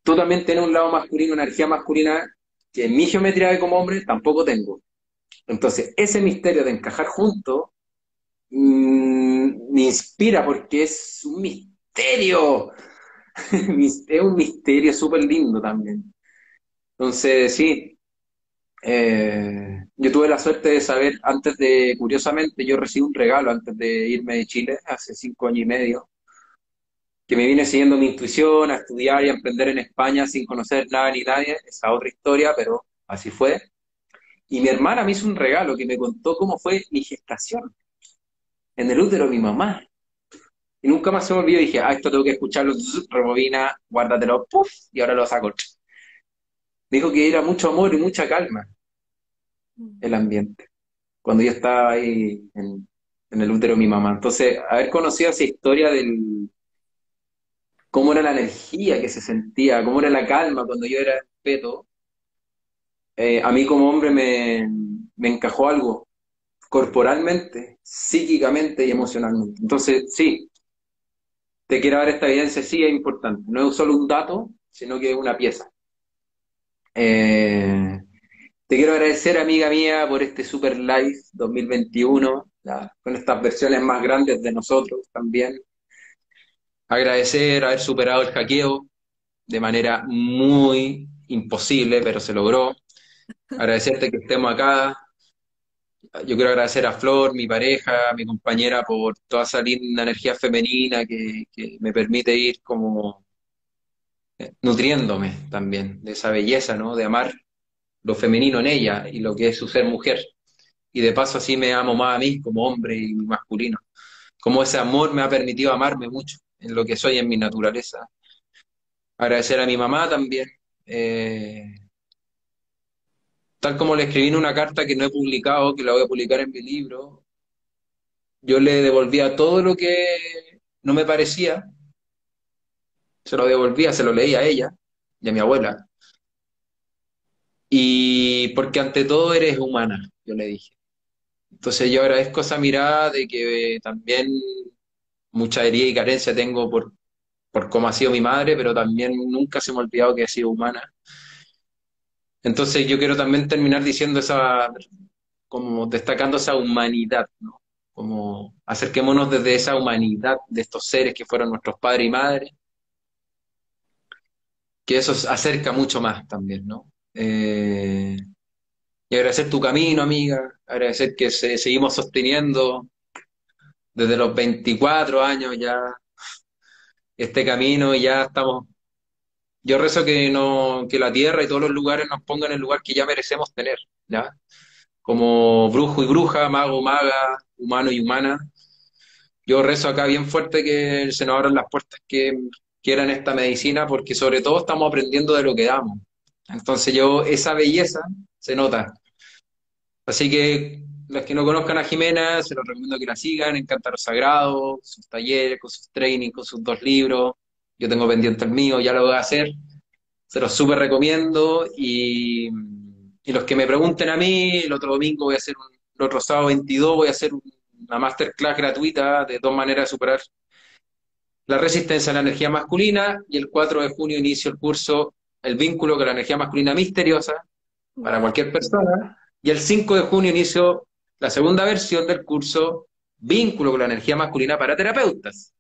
[SPEAKER 1] Tú también tienes un lado masculino, una energía masculina que en mi geometría como hombre tampoco tengo. Entonces, ese misterio de encajar juntos mm, me inspira porque es un misterio. Es un misterio súper lindo también. Entonces, sí, eh, yo tuve la suerte de saber antes de, curiosamente, yo recibí un regalo antes de irme de Chile, hace cinco años y medio, que me vine siguiendo mi intuición a estudiar y a emprender en España sin conocer nada ni nadie, esa otra historia, pero así fue. Y mi hermana me hizo un regalo que me contó cómo fue mi gestación en el útero de mi mamá. Y nunca más se me olvidó. Dije, ah, esto tengo que escucharlo, rebobina, guárdatelo, puff, y ahora lo saco. Me dijo que era mucho amor y mucha calma mm. el ambiente. Cuando yo estaba ahí en, en el útero de mi mamá. Entonces, haber conocido esa historia del, cómo era la energía que se sentía, cómo era la calma cuando yo era peto, eh, a mí como hombre me, encajó algo corporalmente, psíquicamente y emocionalmente. Entonces, sí, te quiero dar esta evidencia, sí es importante. No es solo un dato, sino que es una pieza. Eh, te quiero agradecer, amiga mía, por este Super Live 2021, con estas versiones más grandes de nosotros también. Agradecer haber superado el hackeo de manera muy imposible, pero se logró. Agradecerte que estemos acá. Yo quiero agradecer a Flor, mi pareja, mi compañera, por toda esa linda energía femenina que, me permite ir como eh, nutriéndome también de esa belleza, ¿no? De amar lo femenino en ella y lo que es su ser mujer. Y de paso así me amo más a mí como hombre y masculino. Como ese amor me ha permitido amarme mucho en lo que soy, en mi naturaleza. Agradecer a mi mamá también. Eh, tal como le escribí en una carta que no he publicado, que la voy a publicar en mi libro, yo le devolvía todo lo que no me parecía, se lo devolvía, se lo leía a ella y a mi abuela. Y porque ante todo eres humana, yo le dije. Entonces yo agradezco esa mirada de que también mucha herida y carencia tengo por, por cómo ha sido mi madre, pero también nunca se me ha olvidado que ha sido humana. Entonces yo quiero también terminar diciendo esa, como destacando esa humanidad, ¿no? Como acerquémonos desde esa humanidad de estos seres que fueron nuestros padres y madres, que eso acerca mucho más también, ¿no? Eh, y agradecer tu camino, amiga, agradecer que se, seguimos sosteniendo desde los 24 años ya este camino y ya estamos. Yo rezo que, no, que la tierra y todos los lugares nos pongan en el lugar que ya merecemos tener. Como brujo y bruja, mago, maga, humano y humana. Yo rezo acá bien fuerte que se nos abran las puertas que quieran esta medicina, porque sobre todo estamos aprendiendo de lo que damos. Entonces yo, esa belleza se nota. Así que los que no conozcan a Jimena, se los recomiendo que la sigan en Cántaro Sagrado, sus talleres, con sus trainings, con sus dos libros. Yo tengo pendiente el mío, ya lo voy a hacer. Se los súper recomiendo. Y, los que me pregunten a mí, el otro domingo voy a hacer un, el otro sábado 22 voy a hacer una masterclass gratuita de dos maneras de superar la resistencia a la energía masculina. Y el 4 de junio inicio el curso El vínculo con la energía masculina misteriosa para cualquier persona. Y el 5 de junio inicio la segunda versión del curso Vínculo con la energía masculina para terapeutas.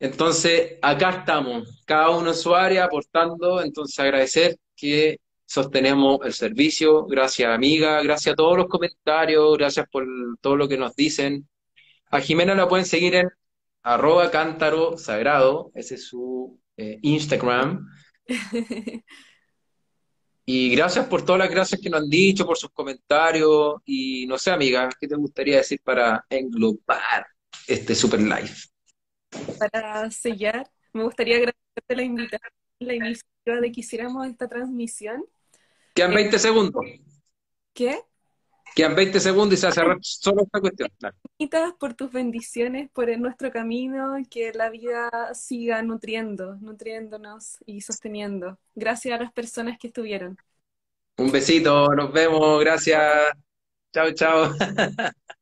[SPEAKER 1] Entonces, acá estamos, cada uno en su área aportando, entonces agradecer que sostenemos el servicio, gracias amiga, gracias a todos los comentarios, gracias por todo lo que nos dicen. A Jimena la pueden seguir en arroba cántaro sagrado, ese es su eh, Instagram. Y gracias por todas las gracias que nos han dicho, por sus comentarios. Y no sé, amiga, ¿qué te gustaría decir para englobar este super live?
[SPEAKER 2] Para sellar, me gustaría agradecerte la invitación, la iniciativa de que hiciéramos esta transmisión.
[SPEAKER 1] Quedan 20 eh, segundos.
[SPEAKER 2] ¿Qué?
[SPEAKER 1] Quedan 20 segundos y se cerrar solo esta cuestión.
[SPEAKER 2] Gracias por tus bendiciones, por nuestro camino, que la vida siga nutriendo, nutriéndonos y sosteniendo. Gracias a las personas que estuvieron.
[SPEAKER 1] Un besito, nos vemos, gracias. Chao, chao.